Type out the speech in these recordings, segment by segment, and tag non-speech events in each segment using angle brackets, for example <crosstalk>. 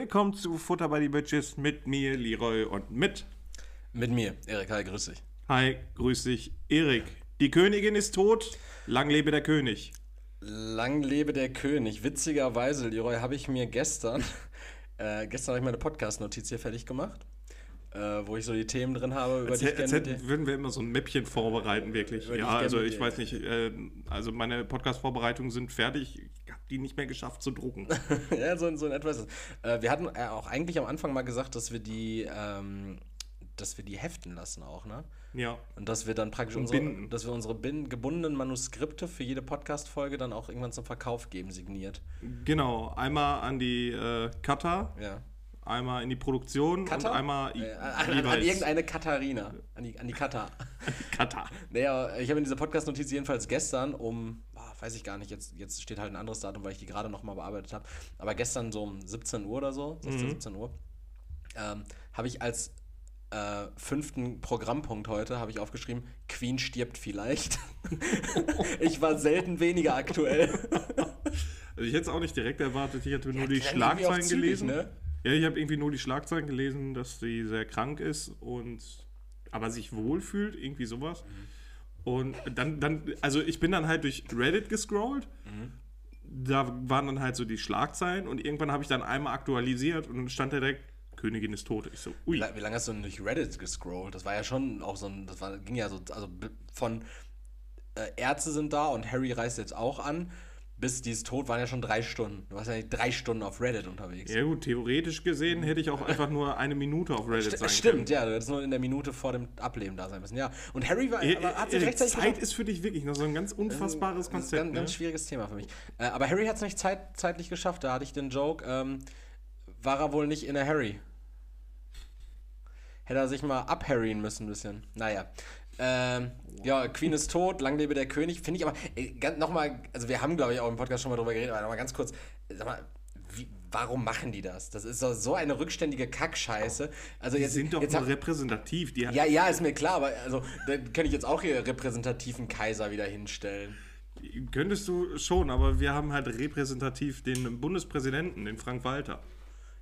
Willkommen zu Futter bei die Bitches mit mir, Leroy und mit. Mit mir, Erik. Hi, grüß dich. Hi, grüß dich, Erik. Die Königin ist tot. Lang lebe der König. Lang lebe der König. Witzigerweise, Leroy, habe ich mir gestern, <laughs> äh, gestern habe ich meine Podcast-Notiz hier fertig gemacht, äh, wo ich so die Themen drin habe, über Als, die ich gerne dir- würden wir immer so ein Mäppchen vorbereiten, wirklich. Ja, also ich weiß nicht, äh, also meine Podcast-Vorbereitungen sind fertig. Ich habe die nicht mehr geschafft zu drucken. <laughs> ja, so, so in etwa ist es. Äh, wir hatten äh, auch eigentlich am Anfang mal gesagt, dass wir die, ähm, dass wir die heften lassen auch, ne? ja. Und dass wir dann praktisch Und unsere, binden. dass wir unsere gebundenen Manuskripte für jede Podcast-Folge dann auch irgendwann zum Verkauf geben, signiert. Genau. Einmal an die äh, Cutter, Ja. Einmal in die Produktion Cutter? und einmal Äh, an, an, an irgendeine Katharina. An die, an die Kata. Cutter. <laughs> Naja, ich habe in dieser Podcast-Notiz jedenfalls gestern um, boah, weiß ich gar nicht, jetzt, jetzt steht halt ein anderes Datum, weil ich die gerade nochmal bearbeitet habe, aber gestern so um 17 Uhr oder so, 16, 17 Uhr, ähm, habe ich als äh, fünften Programmpunkt heute, habe ich aufgeschrieben, Queen stirbt vielleicht. <laughs> ich war selten weniger aktuell. <laughs> Also ich hätte es auch nicht direkt erwartet. Ich hatte nur Ja, die Schlagzeilen zügig, gelesen. ne? Ja, ich habe irgendwie nur die Schlagzeilen gelesen, dass sie sehr krank ist und aber sich wohlfühlt, irgendwie sowas. Und dann, dann, also ich bin dann halt durch Reddit gescrollt. Da waren dann halt so die Schlagzeilen und irgendwann habe ich dann einmal aktualisiert und dann stand da direkt, Königin ist tot. Ich so, Wie, ui. wie lange hast du denn durch Reddit gescrollt? Das war ja schon auch so ein, das war, ging ja so, also von äh, Ärzte sind da und Harry reist jetzt auch an, bis die ist tot, waren ja schon drei Stunden. Du warst ja nicht drei Stunden auf Reddit unterwegs. Ja gut, theoretisch gesehen hätte ich auch einfach nur eine Minute auf Reddit St sein stimmt, ja, du hättest nur in der Minute vor dem Ableben da sein müssen. Ja, und Harry war, können. aber hat sich Erik, rechtzeitig Zeit ist für dich wirklich noch so ein ganz unfassbares ist Konzept. ein ganz, ganz ne? schwieriges Thema für mich. Äh, aber Harry hat es nicht zeit, zeitlich geschafft. Da hatte ich den Joke, ähm, war er wohl nicht in der Harry. Hätte er sich mal abharryen müssen ein bisschen. Naja. Ähm, ja, Queen ist tot, lang lebe der König. Finde ich aber, ganz, nochmal, also wir haben, glaube ich, auch im Podcast schon mal drüber geredet, aber nochmal ganz kurz, sag mal, wie, warum machen die das? Das ist doch so eine rückständige Kackscheiße. Also Die jetzt, sind doch jetzt nur hab- repräsentativ. Die ja, ja, ist mir klar, aber also, dann kann ich jetzt auch hier repräsentativen Kaiser wieder hinstellen. Könntest du schon, aber wir haben halt repräsentativ den Bundespräsidenten, den Frank Walter.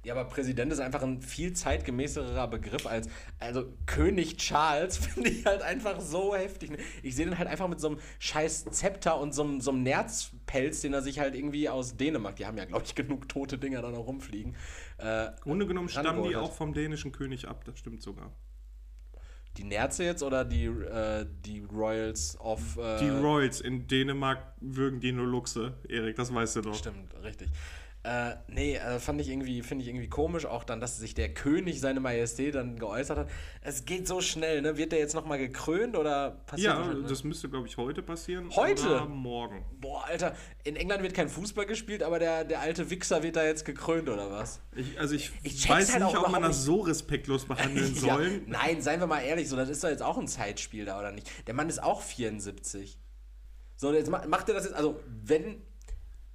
Ja, aber Präsident ist einfach ein viel zeitgemäßerer Begriff als, also König Charles <laughs> finde ich halt einfach so heftig. Ich sehe den halt einfach mit so einem scheiß Zepter und so einem, so einem Nerzpelz, den er sich halt irgendwie aus Dänemark, die haben ja, glaube ich, genug tote Dinger da noch rumfliegen. Äh, Grunde genommen stammen die auch vom dänischen König ab, das stimmt sogar. die Nerze jetzt oder die, äh, die Royals of... Äh, Die Royals in Dänemark würgen die nur Luchse, Erik, das weißt du doch. Stimmt, richtig. Äh, nee, äh, fand ich irgendwie, finde ich irgendwie komisch, auch dann, dass sich der König, seine Majestät, dann geäußert hat. Es geht so schnell, ne? Wird der jetzt nochmal gekrönt oder passiert Ja, das? das müsste, glaube ich, heute passieren. Heute? Oder morgen. Boah, Alter, in England wird kein Fußball gespielt, aber der, der alte Wichser wird da jetzt gekrönt oder was? Ich, also ich, Ich weiß halt nicht, ob man das so respektlos behandeln <laughs> Ja, soll. nein, seien wir mal ehrlich, so, das ist doch jetzt auch ein Zeitspiel da, oder nicht? Der Mann ist auch 74. So, jetzt ma- macht er das jetzt, also, wenn,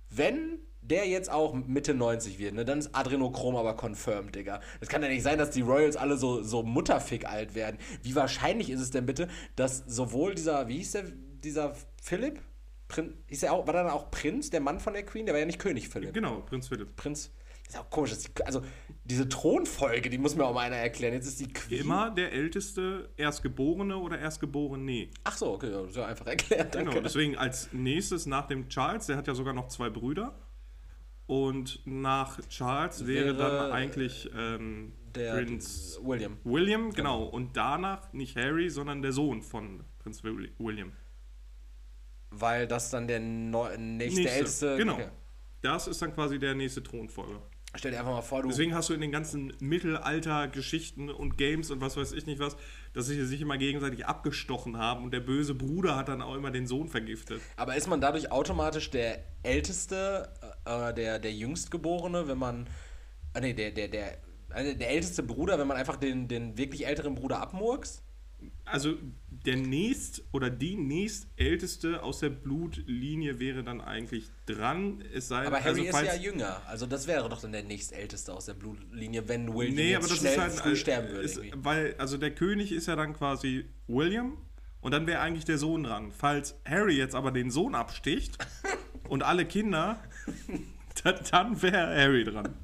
wenn der jetzt auch Mitte 90 wird, ne, dann ist Adrenochrom aber confirmed, Digga. Das kann ja nicht sein, dass die Royals alle so, so mutterfick alt werden. Wie wahrscheinlich ist es denn bitte, dass sowohl dieser, wie hieß der, dieser Philipp? Prin, hieß er auch, war dann auch Prinz, der Mann von der Queen? Der war ja nicht König Philipp. Genau, Prinz Philipp. Prinz. Das ist auch komisch. dass die, also, diese Thronfolge, die muss mir auch mal einer erklären. Jetzt ist die Queen. Immer der älteste Erstgeborene oder Erstgeborene. Ach so, okay, das ist ja einfach erklärt. Genau, Danke. deswegen als nächstes nach dem Charles, der hat ja sogar noch zwei Brüder. Und nach Charles wäre, Wäre, dann eigentlich ähm, der Prinz William. William, genau. Und danach nicht Harry, sondern der Sohn von Prinz Willi- William. Weil das dann der neu, nächste, Nächste, älteste. Genau. Okay. Das ist dann quasi der nächste Thronfolger. Stell dir einfach mal vor, du. Deswegen hast du in den ganzen Mittelalter-Geschichten und Games und was weiß ich nicht was, dass sie sich immer gegenseitig abgestochen haben und der böse Bruder hat dann auch immer den Sohn vergiftet. aber ist man dadurch automatisch der älteste, äh, der, der jüngstgeborene, wenn man. Ah, nee, der, der, der, äh, der älteste Bruder, wenn man einfach den, den wirklich älteren Bruder abmurkst? Also der nächst oder die nächstälteste aus der Blutlinie wäre dann eigentlich dran. Es sei Aber Harry also ist ja jünger. Also das wäre doch dann der nächstälteste aus der Blutlinie, wenn William Nee, jetzt aber das schnell ist halt früh äh, sterben würde. ist, weil also der König ist ja dann quasi William und dann wäre eigentlich der Sohn dran. Falls Harry jetzt aber den Sohn absticht <laughs> und alle Kinder, dann, dann wäre Harry dran.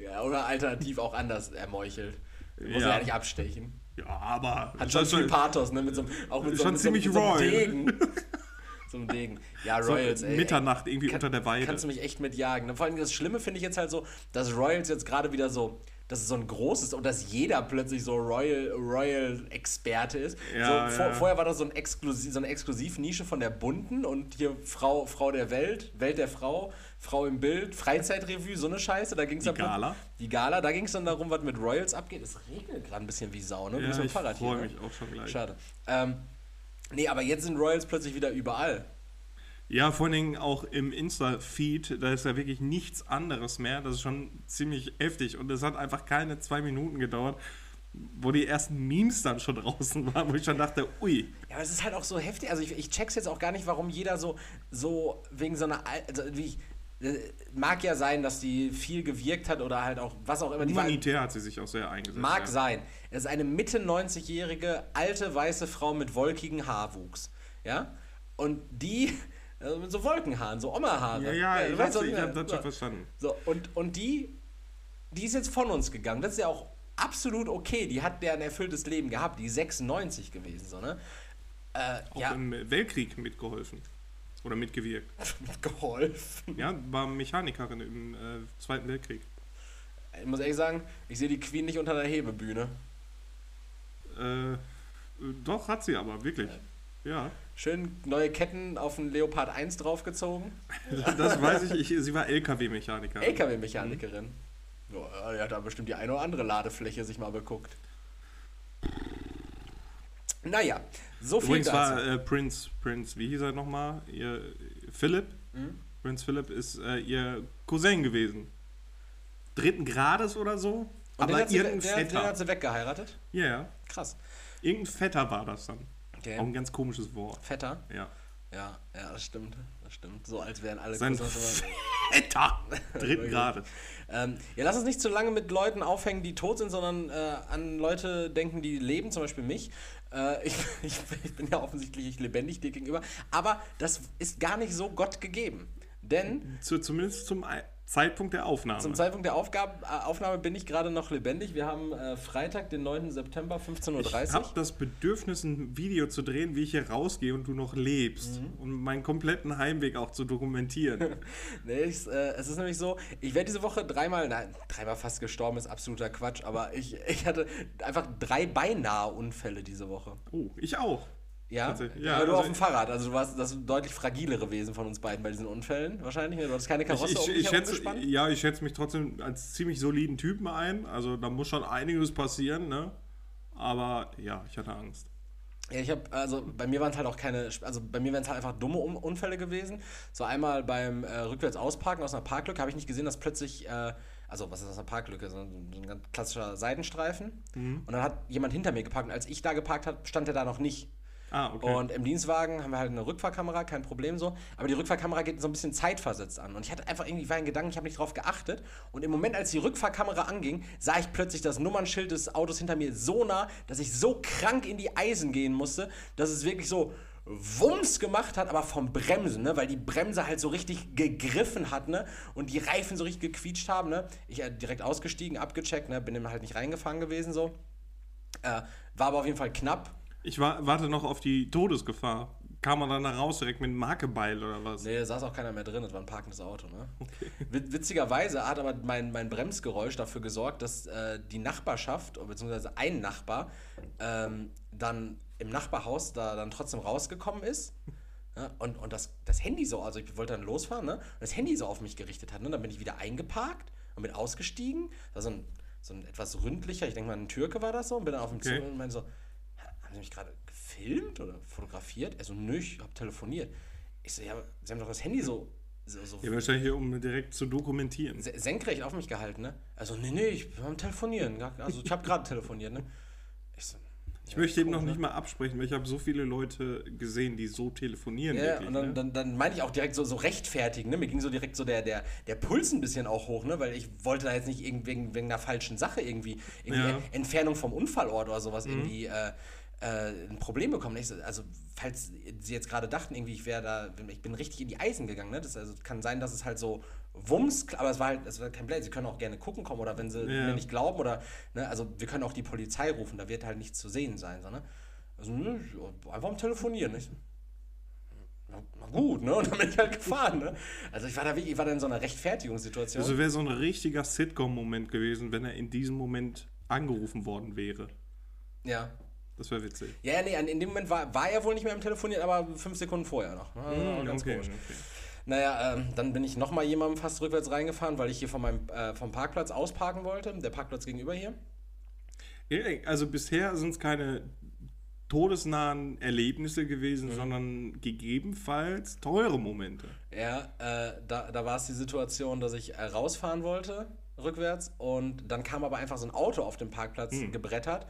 Ja, oder alternativ auch anders ermeuchelt. Muss Ja. ja. ja nicht abstechen. Ja, aber. Hat schon viel ist- Pathos, ne? Mit so, auch mit so, Schon mit so, mit ziemlich so einem. Degen. <laughs> so einem Degen. Ja, so Royals, ey. Mitternacht irgendwie Kann- unter der Weide. Kannst du mich echt mitjagen. ne? Vor allem das Schlimme finde ich jetzt halt so, dass Royals jetzt gerade wieder so, dass es so ein großes und dass jeder plötzlich so Royal, Royal Experte ist. Ja, so, vor, ja. Vorher war das so, ein Exklusiv, so eine Exklusivnische von der Bunten und hier Frau, Frau der Welt, Welt der Frau, Frau im Bild, Freizeitrevue, so eine Scheiße. Da ging's Die Gala? Die Gala, da ging es dann darum, was mit Royals abgeht. Es regnet gerade ein bisschen wie Sau, ne? Du Ja, bist mit dem ich Fahrrad hier. freue ne? mich auch schon gleich. Schade. Ähm, nee, aber jetzt sind Royals plötzlich wieder überall. Ja, vor allen Dingen auch im Insta-Feed, da ist ja wirklich nichts anderes mehr. Das ist schon ziemlich heftig. Und es hat einfach keine zwei Minuten gedauert, wo die ersten Memes dann schon <laughs> draußen waren, wo ich schon dachte, ui. Ja, aber es ist halt auch so heftig. Also ich, ich check's jetzt auch gar nicht, warum jeder so, so wegen so einer, Al- also wie ich, mag ja sein, dass die viel gewirkt hat oder halt auch, was auch immer. Die war, Humanitär hat sie sich auch sehr eingesetzt. mag ja. sein. Es ist eine Mitte 90-jährige alte weiße Frau mit wolkigen Haarwuchs. Ja? Und die, also mit so Wolkenhaaren, so Oma-Haare. Ja, ja, du ich, weiß, ich habe das schon verstanden. So, und, und die, die ist jetzt von uns gegangen. Das ist ja auch absolut okay. Die hat ja ein erfülltes Leben gehabt. Die ist 96 gewesen, so, ne? Äh, Auch ja, im Weltkrieg mitgeholfen. Oder mitgewirkt. geholfen. Ja, war Mechanikerin im äh, Zweiten Weltkrieg. Ich muss ehrlich sagen, ich sehe die Queen nicht unter der Hebebühne. Äh, äh, doch, hat sie aber, wirklich. Ja, Schön neue Ketten auf den Leopard 1 draufgezogen. <laughs> das weiß ich. ich sie war LKW-Mechanikerin. LKW-Mechanikerin. Ja, die hat da bestimmt die eine oder andere Ladefläche sich mal beguckt. Naja, so viel Übrigens dazu. war äh, Prinz, Prinz, wie hieß er nochmal? Ihr Philipp. Mhm. Prinz Philipp ist äh, ihr Cousin gewesen. Dritten Grades oder so. Und den aber hat, sie, irgendein den, den Vetter. hat sie weggeheiratet? Ja, ja. Krass. Irgendein Vetter war das dann. Okay. Auch ein ganz komisches Wort. Vetter? Ja. Ja, ja, das stimmt. Das stimmt. So als wären alle Sein Cousins Vetter! <laughs> Dritten Grades. Ähm, ja, lass uns nicht zu lange mit Leuten aufhängen, die tot sind, sondern äh, an Leute denken, die leben, zum Beispiel mich. Äh, ich, <laughs> ich, ich bin ja offensichtlich lebendig dir gegenüber, aber das ist gar nicht so Gott gegeben. Denn Zu, zumindest zum Zeitpunkt der Aufnahme. zum Zeitpunkt der Aufgabe, äh, Aufnahme bin ich gerade noch lebendig. Wir haben äh, Freitag, den 9. September, 15.30 ich Uhr. habe das Bedürfnis, ein Video zu drehen, wie ich hier rausgehe und du noch lebst. Mhm. Und meinen kompletten Heimweg auch zu dokumentieren. <laughs> Nee, ich, äh, es ist nämlich so, ich werde diese Woche dreimal, nein, dreimal fast gestorben, ist absoluter Quatsch, aber ich, <laughs> ich hatte einfach drei beinahe Unfälle diese Woche. oh, ich auch. Ja, ja, aber du also auf dem Fahrrad, also du warst das deutlich fragilere Wesen von uns beiden bei diesen Unfällen wahrscheinlich. ne? Du hattest keine Ich, Karosse ich, ich herum schätze, ja, ich schätze mich trotzdem als ziemlich soliden Typen ein. Also da muss schon einiges passieren, ne? Aber ja, ich hatte Angst. Ja, ich habe, also bei mir waren es halt auch keine, also bei mir wären es halt einfach dumme um Unfälle gewesen. So einmal beim äh, rückwärts ausparken aus einer Parklücke habe ich nicht gesehen, dass plötzlich, äh, also was ist das, eine Parklücke? So ein, so ein ganz klassischer Seitenstreifen. Mhm. Und dann hat jemand hinter mir geparkt und als ich da geparkt habe, stand er da noch nicht. Ah, okay. Und im Dienstwagen haben wir halt eine Rückfahrkamera, kein Problem so. Aber die Rückfahrkamera geht so ein bisschen zeitversetzt an. Und ich hatte einfach irgendwie, ich war in Gedanken, ich habe nicht drauf geachtet. Und im Moment, als die Rückfahrkamera anging, sah ich plötzlich das Nummernschild des Autos hinter mir so nah, dass ich so krank in die Eisen gehen musste, dass es wirklich so Wumms gemacht hat, aber vom Bremsen, ne? weil die Bremse halt so richtig gegriffen hat, ne? Und die Reifen so richtig gequietscht haben, ne? Ich äh, direkt ausgestiegen, abgecheckt, ne? Bin dann halt nicht reingefahren gewesen so. Äh, war aber auf jeden Fall knapp. Ich wa warte noch auf die Todesgefahr. Kam man dann da raus direkt mit einem Markebeil oder was? Nee, da saß auch keiner mehr drin, das war ein parkendes Auto. Ne? Wit- Witzigerweise hat aber mein, mein Bremsgeräusch dafür gesorgt, dass äh, die Nachbarschaft, beziehungsweise ein Nachbar, ähm, dann im Nachbarhaus da dann trotzdem rausgekommen ist. Ja, und und das, das Handy so, also ich wollte dann losfahren, ne? Und das Handy so auf mich gerichtet hat. Ne? Dann bin ich wieder eingeparkt und bin ausgestiegen. Da war so ein, so ein etwas ründlicher, ich denke mal ein Türke war das so, und bin dann auf dem Okay. Zug und meinte so, haben Sie mich gerade gefilmt oder fotografiert? Er so, nö, ich habe telefoniert. Ich so, ja, aber Sie haben doch das Handy so, so, so Ja, wahrscheinlich um direkt zu dokumentieren. se- senkrecht auf mich gehalten, ne? Also, nee, nee, ich bin am Telefonieren. Also, ich habe gerade telefoniert, ne? Ich so, Ich ja, möchte eben noch ne? nicht mal absprechen, weil ich habe so viele Leute gesehen, die so telefonieren. Ja, wirklich, und dann, ne? dann, dann meinte ich auch direkt so, so rechtfertigen, ne? Mir ging so direkt so der, der, der Puls ein bisschen auch hoch, ne? Weil ich wollte da jetzt nicht wegen, wegen einer falschen Sache irgendwie, irgendwie Ja. Mhm. Entfernung vom Unfallort oder sowas irgendwie äh, äh, ein Problem bekommen. Also, falls sie jetzt gerade dachten, irgendwie, ich wäre da, ich bin richtig in die Eisen gegangen, ne? Das also, kann sein, dass es halt so Wumms, aber es war halt, es war kein Blöd. Sie können auch gerne gucken kommen oder wenn sie Ja. mir nicht glauben oder, ne? Also, wir können auch die Polizei rufen, da wird halt nichts zu sehen sein, so, ne? Also, ne, einfach am Telefonieren, nicht? Na, na gut, ne? Und dann bin ich halt gefahren, ne? Also, ich war da wirklich, ich war da in so einer Rechtfertigungssituation. Also wäre so ein richtiger Sitcom-Moment gewesen, wenn er in diesem Moment angerufen worden wäre. ja. Das wäre witzig. Ja, ja, nee, in dem Moment war, war er wohl nicht mehr im Telefonieren, aber fünf Sekunden vorher noch. Ne? Also, ganz okay, komisch. okay. Naja, ähm, dann bin ich nochmal jemandem fast rückwärts reingefahren, weil ich hier von meinem, äh, vom Parkplatz ausparken wollte. Der Parkplatz gegenüber hier. Ja, Also bisher sind es keine todesnahen Erlebnisse Mhm. gewesen, sondern gegebenenfalls teure Momente. Ja, äh, da, da war es die Situation, dass ich äh, rausfahren wollte, rückwärts, und dann kam aber einfach so ein Auto auf dem Parkplatz gebrettert.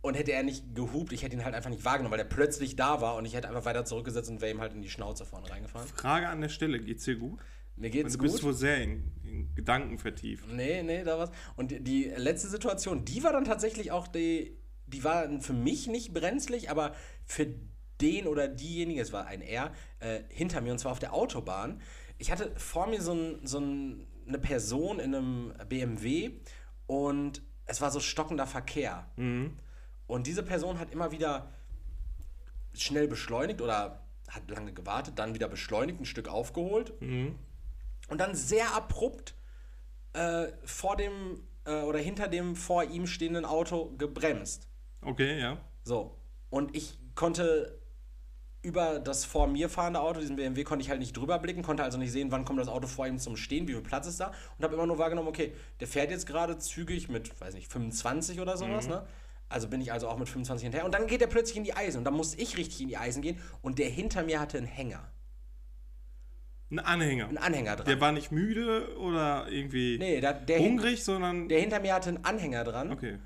Und hätte er nicht gehupt, ich hätte ihn halt einfach nicht wahrgenommen, weil er plötzlich da war und ich hätte einfach weiter zurückgesetzt und wäre ihm halt in die Schnauze vorne reingefahren. Frage an der Stelle, geht's dir gut? Mir geht's Du gut. bist wohl sehr in, in Gedanken vertieft. Nee, nee, da was. Und die, die letzte Situation, die war dann tatsächlich auch die, die war für mich nicht brenzlig, aber für den oder diejenige, es war ein R, äh, hinter mir und zwar auf der Autobahn. Ich hatte vor mir so, ein, so ein, eine Person in einem BMW und es war so stockender Verkehr. Und diese Person hat immer wieder schnell beschleunigt oder hat lange gewartet, dann wieder beschleunigt, ein Stück aufgeholt und dann sehr abrupt äh, vor dem äh, oder hinter dem vor ihm stehenden Auto gebremst. Okay, ja. So. Und ich konnte über das vor mir fahrende Auto, diesen BMW, konnte ich halt nicht drüber blicken, konnte also nicht sehen, wann kommt das Auto vor ihm zum Stehen, wie viel Platz ist da und habe immer nur wahrgenommen, okay, der fährt jetzt gerade zügig mit, weiß nicht, 25 oder sowas, ne? Also bin ich also auch mit 25 hinterher und dann geht er plötzlich in die Eisen und dann musste ich richtig in die Eisen gehen und der hinter mir hatte einen Hänger, Ein Anhänger. einen Anhänger dran. Der war nicht müde oder irgendwie nee, der, der, hin, hungrig, sondern. der hinter mir hatte einen Anhänger dran. okay.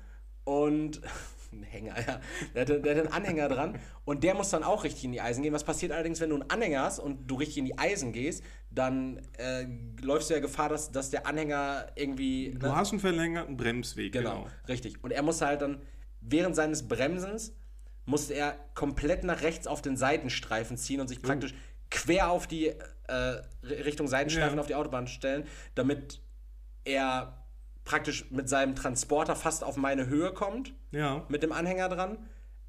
Und <laughs> ein Hänger, ja. Der hatte, der hatte einen Anhänger dran und der muss dann auch richtig in die Eisen gehen. Was passiert allerdings, wenn du einen Anhänger hast und du richtig in die Eisen gehst, dann äh, läufst du ja Gefahr, dass, dass der Anhänger irgendwie. Du hast einen verlängerten Bremsweg, genau, genau. richtig. Und er musste halt dann während seines Bremsens musste er komplett nach rechts auf den Seitenstreifen ziehen und sich Oh. praktisch quer auf die äh, Richtung Seitenstreifen Ja. auf die Autobahn stellen, damit er praktisch mit seinem Transporter fast auf meine Höhe kommt Ja. mit dem Anhänger dran,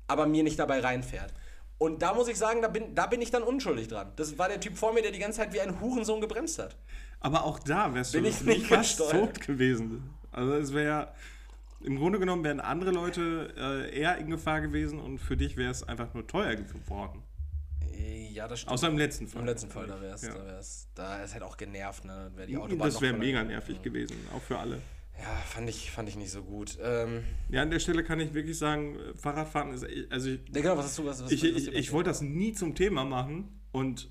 aber mir nicht dabei reinfährt. Und da muss ich sagen, da bin, da bin ich dann unschuldig dran. Das war der Typ vor mir, der die ganze Zeit wie ein Hurensohn gebremst hat. Aber auch da wärst Bin du ich nicht fast tot gewesen. Also es wäre im Grunde genommen wären andere Leute äh, eher in Gefahr gewesen und für dich wäre es einfach nur teuer geworden. Äh, Ja, das stimmt. Außer im letzten Fall. Im letzten Fall, da wäre es, Ja. da wär's, da ist halt auch genervt, ne? Wär die Autobahn Das wäre mega nervig gewesen, auch für alle. Ja, fand ich, fand ich nicht so gut. Ähm, Ja, an der Stelle kann ich wirklich sagen, äh, Fahrradfahren ist, also ich, ja, genau, was hast du, was, was, ich, was ich, ich wollte das nie zum Thema machen und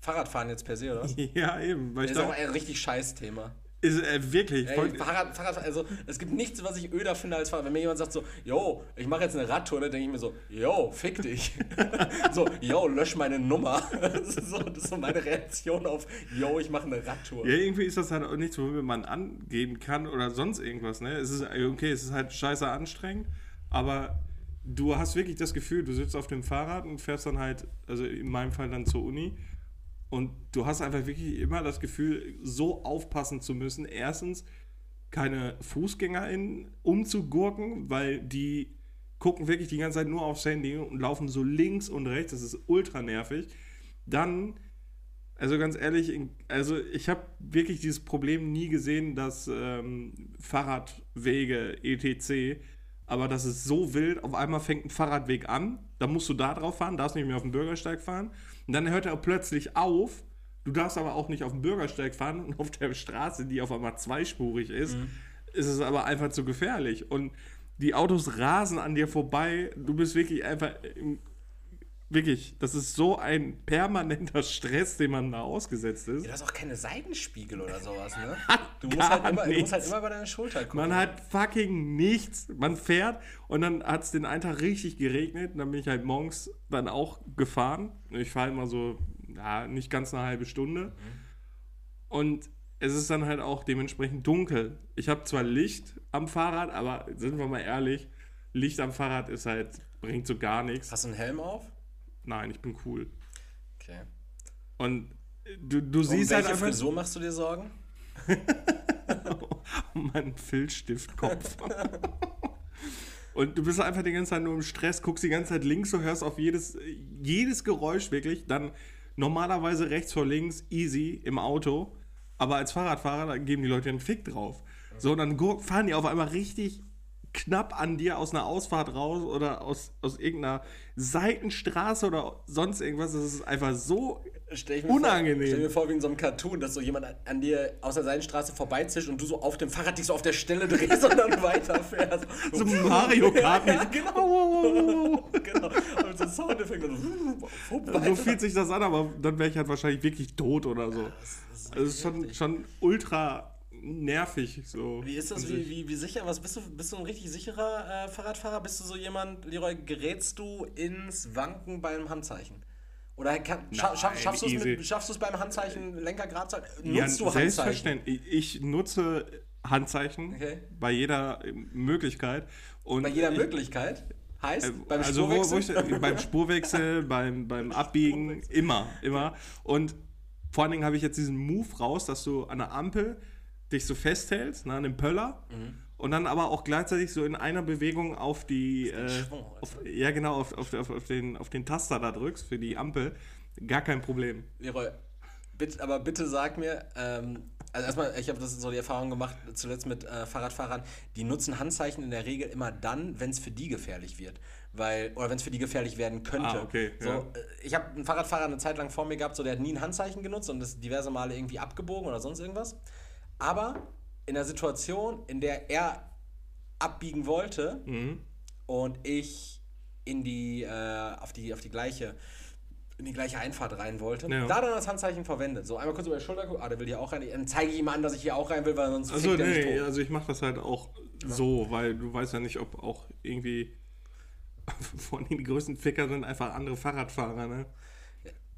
Fahrradfahren jetzt per se, oder? <laughs> ja, eben, weil Das ist auch ein richtig scheiß Thema. Ist, äh, wirklich, Ey, Fahrrad, Fahrrad, also es gibt nichts, was ich öder finde als Fahrrad. Wenn mir jemand sagt so, yo, ich mache jetzt eine Radtour, dann denke ich mir so, yo, fick dich. <laughs> so, yo, lösch meine Nummer. <laughs> das, ist so, das ist so meine Reaktion auf, yo, ich mache eine Radtour. Ja, irgendwie ist das halt auch nichts, womit man angehen kann oder sonst irgendwas. Ne? Es ist, okay, es ist halt scheiße anstrengend, aber du hast wirklich das Gefühl, du sitzt auf dem Fahrrad und fährst dann halt, also in meinem Fall dann zur Uni und du hast einfach wirklich immer das Gefühl, so aufpassen zu müssen. Erstens, keine FußgängerInnen umzugurken, weil die gucken wirklich die ganze Zeit nur aufs Handy und laufen so links und rechts. Das ist ultra nervig. Dann also ganz ehrlich, also ich habe wirklich dieses Problem nie gesehen, dass ähm, Fahrradwege etc. Aber das ist so wild. Auf einmal fängt ein Fahrradweg an, dann musst du da drauf fahren, darfst nicht mehr auf dem Bürgersteig fahren. Und dann hört er plötzlich auf. Du darfst aber auch nicht auf dem Bürgersteig fahren und auf der Straße, die auf einmal zweispurig ist, ist es aber einfach zu gefährlich. Und die Autos rasen an dir vorbei. Du bist wirklich einfach im Wirklich, das ist so ein permanenter Stress, dem man da ausgesetzt ist. Ja, du hast auch keine Seitenspiegel oder sowas, ne? <laughs> Du musst, halt immer, du musst halt immer über deine Schulter gucken. Man hat fucking nichts. Man fährt und dann hat es den einen Tag richtig geregnet. Und dann bin ich halt morgens dann auch gefahren. Ich fahre immer so, ja, nicht ganz eine halbe Stunde. Und es ist dann halt auch dementsprechend dunkel. Ich habe zwar Licht am Fahrrad, aber sind wir mal ehrlich, Licht am Fahrrad ist halt, bringt so gar nichts. Hast du einen Helm auf? Nein, ich bin cool. Okay. Und du, du Um siehst halt einfach Frisur machst du dir Sorgen? <laughs> um meinen Filzstiftkopf. <laughs> Und du bist einfach die ganze Zeit nur im Stress, guckst die ganze Zeit links, du hörst auf jedes, jedes Geräusch wirklich. Dann normalerweise rechts vor links, easy im Auto. Aber als Fahrradfahrer, da geben die Leute einen Fick drauf. So, dann fahren die auf einmal richtig knapp an dir aus einer Ausfahrt raus oder aus, aus irgendeiner Seitenstraße oder sonst irgendwas. Das ist einfach so Stell Unangenehm. Vor, stell mir vor, wie in so einem Cartoon, dass so jemand an, dir aus der Seitenstraße vorbeizischt und du so auf dem Fahrrad dich so auf der Stelle drehst und dann <laughs> weiterfährst. so Mario Kart. <laughs> Ja, genau. <laughs> genau. Und so Soundeffekte. So, So fühlt sich das an, aber dann wäre ich halt wahrscheinlich wirklich tot oder so. ist Also es ist schon, schon ultra nervig. So. Wie ist das? Wie, wie, wie sicher? Was bist du? Bist du ein richtig sicherer äh, Fahrradfahrer? Bist du so jemand, Leroy, gerätst du ins Wanken beim Handzeichen? Oder kann, scha schaff, schaffst du es easy. mit- schaffst du es beim Handzeichen Lenker gerade zu halten? Ja, Nutzt du Handzeichen? selbstverständlich. Ich nutze Handzeichen Okay. bei jeder Möglichkeit. Und Bei jeder ich- Möglichkeit? Heißt, beim also wo, wo Spurwechsel? ich, beim Spurwechsel, <laughs> beim, beim Abbiegen, immer, immer. Und vor allen Dingen habe ich jetzt diesen Move raus, dass du an der Ampel dich so festhältst, ne, an dem Pöller, Mhm. und dann aber auch gleichzeitig so in einer Bewegung auf die, äh, Schwung auf, ja genau, auf, auf, auf, auf, den, auf den Taster da drückst für die Ampel, gar kein Problem. Leroy, bitte, aber bitte sag mir, ähm, also erstmal, ich habe das so die Erfahrung gemacht, zuletzt mit äh, Fahrradfahrern, die nutzen Handzeichen in der Regel immer dann, wenn es für die gefährlich wird. Weil, oder wenn es für die gefährlich werden könnte. Ah, okay, so, ja. äh, ich habe einen Fahrradfahrer eine Zeit lang vor mir gehabt, so, der hat nie ein Handzeichen genutzt und ist diverse Male irgendwie abgebogen oder sonst irgendwas. Aber in der Situation, in der er abbiegen wollte Mhm. und ich in die, äh, auf die, auf die gleiche in die gleiche Einfahrt rein wollte, Ja. da dann das Handzeichen verwendet. So einmal kurz über die Schulter gucken, ah, der will hier auch rein. Dann zeige ich ihm an, dass ich hier auch rein will, weil sonst Also fickt er nee, tot. also ich mache das halt auch so, weil du weißt ja nicht, ob auch irgendwie <laughs> von den größten Ficker sind einfach andere Fahrradfahrer, ne?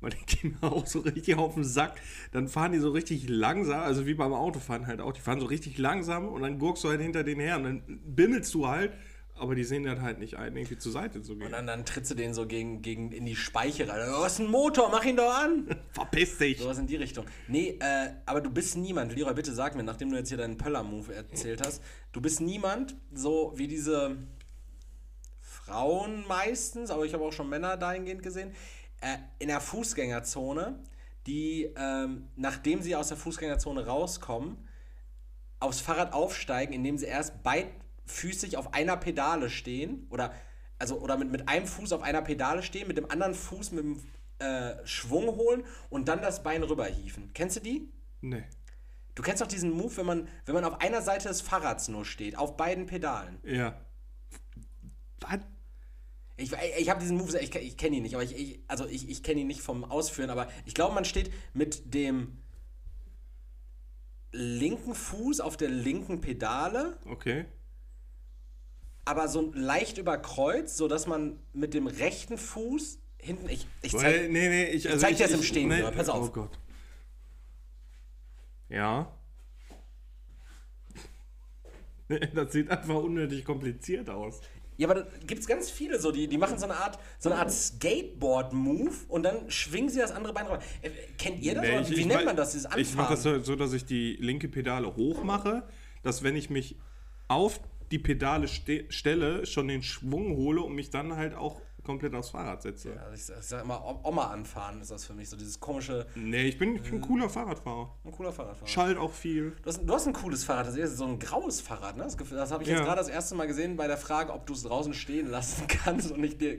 Weil die gehen mir <laughs> auch so richtig auf den Sack. Dann fahren die so richtig langsam, also wie beim Autofahren halt auch. Die fahren so richtig langsam und dann gurkst du halt hinter denen her und dann bimmelst du halt, aber die sehen dann halt nicht ein, irgendwie zur Seite zu gehen. Und dann, dann trittst du den so gegen, gegen in die Speiche rein. Oh, ist ein Motor, mach ihn doch an! <laughs> Verpiss dich! Sowas in die Richtung. Nee, äh, aber du bist niemand, Leroy, bitte sag mir, nachdem du jetzt hier deinen Pöller-Move erzählt hast, du bist niemand, so wie diese Frauen meistens, aber ich habe auch schon Männer dahingehend gesehen, äh, in der Fußgängerzone, die, ähm, nachdem sie aus der Fußgängerzone rauskommen, aufs Fahrrad aufsteigen, indem sie erst beidfüßig auf einer Pedale stehen oder also oder mit, mit einem Fuß auf einer Pedale stehen, mit dem anderen Fuß mit dem äh, Schwung holen und dann das Bein rüberhieven. Kennst du die? Nee. Du kennst doch diesen Move, wenn man, wenn man auf einer Seite des Fahrrads nur steht, auf beiden Pedalen. Ja. Was? Ich, ich habe diesen Move, ich, ich kenne ihn nicht, aber ich, ich also ich, ich kenne ihn nicht vom Ausführen, aber ich glaube, man steht mit dem linken Fuß auf der linken Pedale Okay. aber so leicht überkreuzt, sodass man mit dem rechten Fuß hinten. Ich, ich zeig, nee, nee, ich, also zeig dir das im Stehen, nee, pass auf. Oh Gott. Ja. <laughs> Das sieht einfach unnötig kompliziert aus. Ja, aber da gibt es ganz viele so, die, die machen so eine Art, so eine Art Skateboard-Move und dann schwingen sie das andere Bein rüber. Äh, kennt ihr das? Nee, ich- Wie ich nennt man das, dieses Anfahren? Ich mache das so, so, dass ich die linke Pedale hoch mache, dass wenn ich mich auf die Pedale ste stelle, schon den Schwung hole und mich dann halt auch komplett aufs Fahrrad setze. Also ich, sag- ich sag immer, Oma anfahren ist das für mich, so dieses komische, Nee, ich bin, ich bin ein cooler Fahrradfahrer. ein cooler Fahrradfahrer. Schalt auch viel. Du hast, du hast ein cooles Fahrrad, das ist so ein graues Fahrrad, ne? Das, das habe ich jetzt Ja. gerade das erste Mal gesehen bei der Frage, ob du es draußen stehen lassen <laughs> kannst und ich dir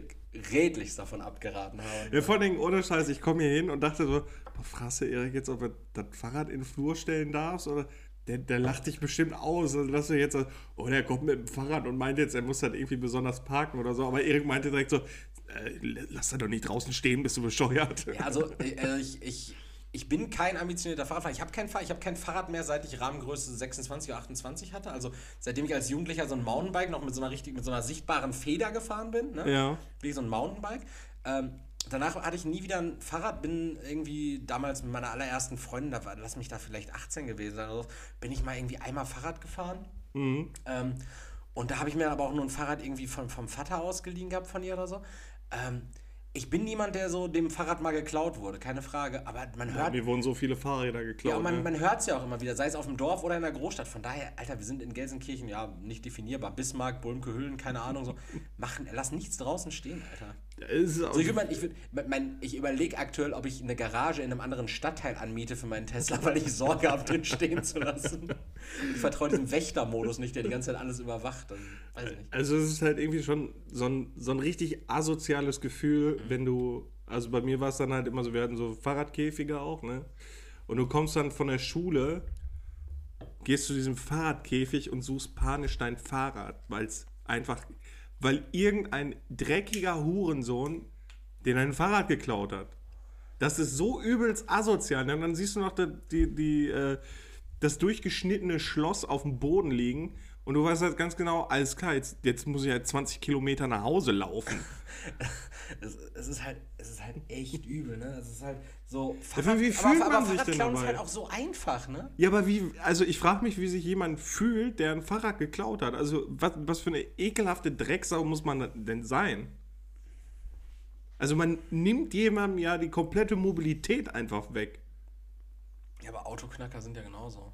redlichst davon abgeraten habe. Ja, vor allen Dingen, ohne Scheiß, ich komme hier hin und dachte so, boah, fragst du Erik jetzt, ob du das Fahrrad in den Flur stellen darfst? Oder der, der lacht dich bestimmt aus. Also, dass du jetzt oh, der kommt mit dem Fahrrad und meint jetzt, er muss halt irgendwie besonders parken oder so. Aber Erik meinte direkt so, äh, lass da doch nicht draußen stehen, bist du bescheuert. Ja, also äh, also ich, ich, ich bin kein ambitionierter Fahrradfahrer. Ich habe kein, Fahr- ich hab kein Fahrrad mehr, seit ich Rahmengröße 26 oder 28 hatte. Also seitdem ich als Jugendlicher so ein Mountainbike noch mit so einer richtig, mit so einer sichtbaren Feder gefahren bin. Ne? Ja. Wie so ein Mountainbike. Ähm, danach hatte ich nie wieder ein Fahrrad, bin irgendwie damals mit meiner allerersten Freundin, da war, lass mich da vielleicht 18 gewesen sein, oder so, bin ich mal irgendwie einmal Fahrrad gefahren. Ähm, Und da habe ich mir aber auch nur ein Fahrrad irgendwie von, vom Vater ausgeliehen gehabt von ihr oder so. Ähm, ich bin niemand, der so dem Fahrrad mal geklaut wurde, keine Frage. Aber man Ja, hört. mir wurden so viele Fahrräder geklaut. Ja, man, ne? man hört es ja auch immer wieder, sei es auf dem Dorf oder in der Großstadt. Von daher, Alter, wir sind in Gelsenkirchen, ja, nicht definierbar. Bismarck, Bulmke, Hüllen, keine Ahnung, so. <laughs> Machen, lass nichts draußen stehen, Alter. Also ich, mein, ich, mein, ich überlege aktuell, ob ich eine Garage in einem anderen Stadtteil anmiete für meinen Tesla, <laughs> weil ich Sorge habe, drin stehen zu lassen. Ich vertraue diesem Wächtermodus nicht, der die ganze Zeit alles überwacht. Nicht. Also es ist halt irgendwie schon so ein, so ein richtig asoziales Gefühl, wenn du, also bei mir war es dann halt immer so, wir hatten so Fahrradkäfige auch, ne? Und du kommst dann von der Schule, gehst zu diesem Fahrradkäfig und suchst panisch dein Fahrrad, weil es einfach, weil irgendein dreckiger Hurensohn den dein Fahrrad geklaut hat. Das ist so übelst asozial. Und dann siehst du noch die, die, die, äh, das durchgeschnittene Schloss auf dem Boden liegen und du weißt halt ganz genau, alles klar, jetzt, jetzt muss ich halt 20 Kilometer nach Hause laufen. <laughs> Es, es, ist halt, es ist halt echt übel, ne? Es ist halt so. aber wie fühlt man sich denn Fahrradklauen ist dabei? halt auch so einfach, ne? Ja, aber wie, also ich frage mich, wie sich jemand fühlt, der ein Fahrrad geklaut hat. Also was, was für eine ekelhafte Drecksau muss man denn sein? Also man nimmt jemandem ja die komplette Mobilität einfach weg. Ja, aber Autoknacker sind ja genauso.